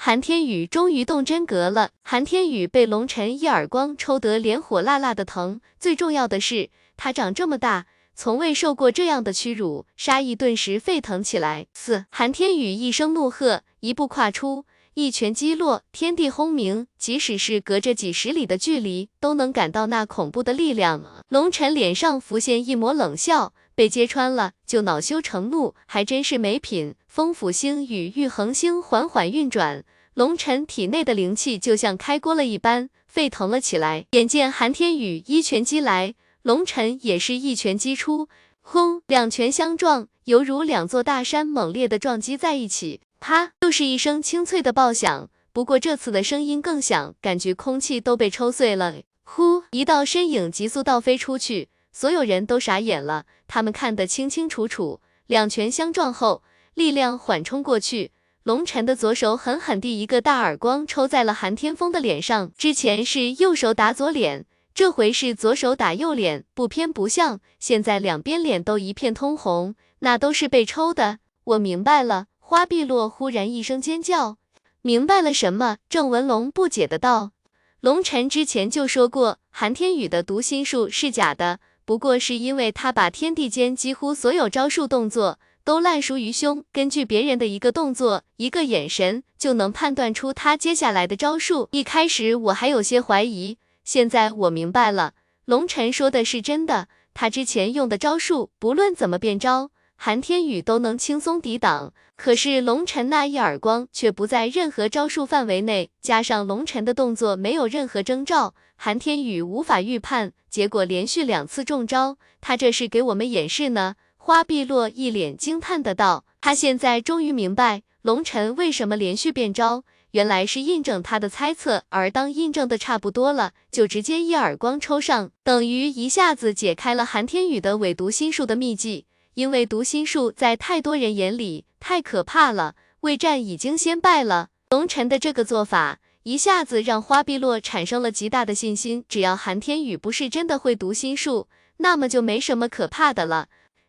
S1: 韩天宇终于动真格了，韩天宇被龙晨一耳光抽得脸火辣辣的疼，最重要的是他长这么大，从未受过这样的屈辱，杀意顿时沸腾起来。四，韩天宇一声怒喝，一步跨出，一拳击落，天地轰鸣，即使是隔着几十里的距离，都能感到那恐怖的力量。龙晨脸上浮现一抹冷笑。被揭穿了就恼羞成怒，还真是没品。风府星与玉衡星缓缓运转，龙晨体内的灵气就像开锅了一般，沸腾了起来。眼见韩天宇一拳击来，龙晨也是一拳击出，轰，两拳相撞，犹如两座大山猛烈的撞击在一起。啪，又是一声清脆的爆响，不过这次的声音更响，感觉空气都被抽碎了。呼，一道身影急速倒飞出去。所有人都傻眼了，他们看得清清楚楚，两拳相撞后，力量缓冲过去，龙晨的左手狠狠地一个大耳光抽在了韩天风的脸上。之前是右手打左脸，这回是左手打右脸，不偏不向，现在两边脸都一片通红，那都是被抽的。我明白了，花碧落忽然一声尖叫，明白了什么？郑文龙不解的道，龙晨之前就说过，韩天宇的读心术是假的。不过是因为他把天地间几乎所有招数动作都烂熟于胸，根据别人的一个动作、一个眼神，就能判断出他接下来的招数。一开始我还有些怀疑，现在我明白了，龙晨说的是真的。他之前用的招数，不论怎么变招，韩天宇都能轻松抵挡。可是龙晨那一耳光却不在任何招数范围内，加上龙晨的动作没有任何征兆。韩天宇无法预判，结果连续两次中招，他这是给我们演示呢。花碧落一脸惊叹的道，他现在终于明白龙晨为什么连续变招，原来是印证他的猜测。而当印证的差不多了，就直接一耳光抽上，等于一下子解开了韩天宇的伪读心术的秘籍。因为读心术在太多人眼里太可怕了，魏战已经先败了，龙晨的这个做法。一下子让花碧落产生了极大的信心，只要韩天宇不是真的会读心术，那么就没什么可怕的了。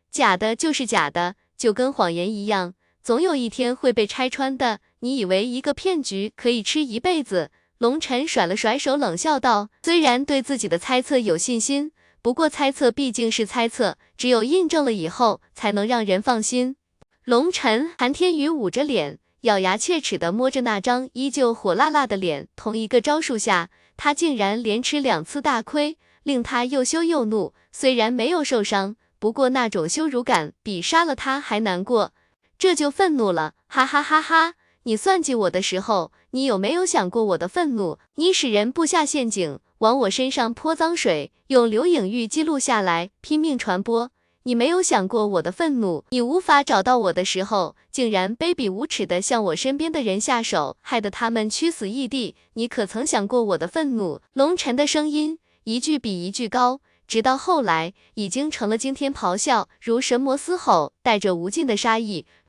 S1: 假的就是假的，就跟谎言一样，总有一天会被拆穿的。你以为一个骗局可以吃一辈子？龙晨甩了甩手，冷笑道：“虽然对自己的猜测有信心，不过猜测毕竟是猜测，只有印证了以后，才能让人放心。”龙晨，韩天宇捂着脸，咬牙切齿地摸着那张依旧火辣辣的脸。同一个招数下，他竟然连吃两次大亏，令他又羞又怒。虽然没有受伤，不过那种羞辱感比杀了他还难过，这就愤怒了，哈哈哈哈！你算计我的时候，你有没有想过我的愤怒？你使人布下陷阱，往我身上泼脏水，用留影玉记录下来，拼命传播。你没有想过我的愤怒？你无法找到我的时候，竟然卑鄙无耻的向我身边的人下手，害得他们屈死异地。你可曾想过我的愤怒？龙晨的声音一句比一句高，直到后来已经成了惊天咆哮，如神魔嘶吼，带着无尽的杀意。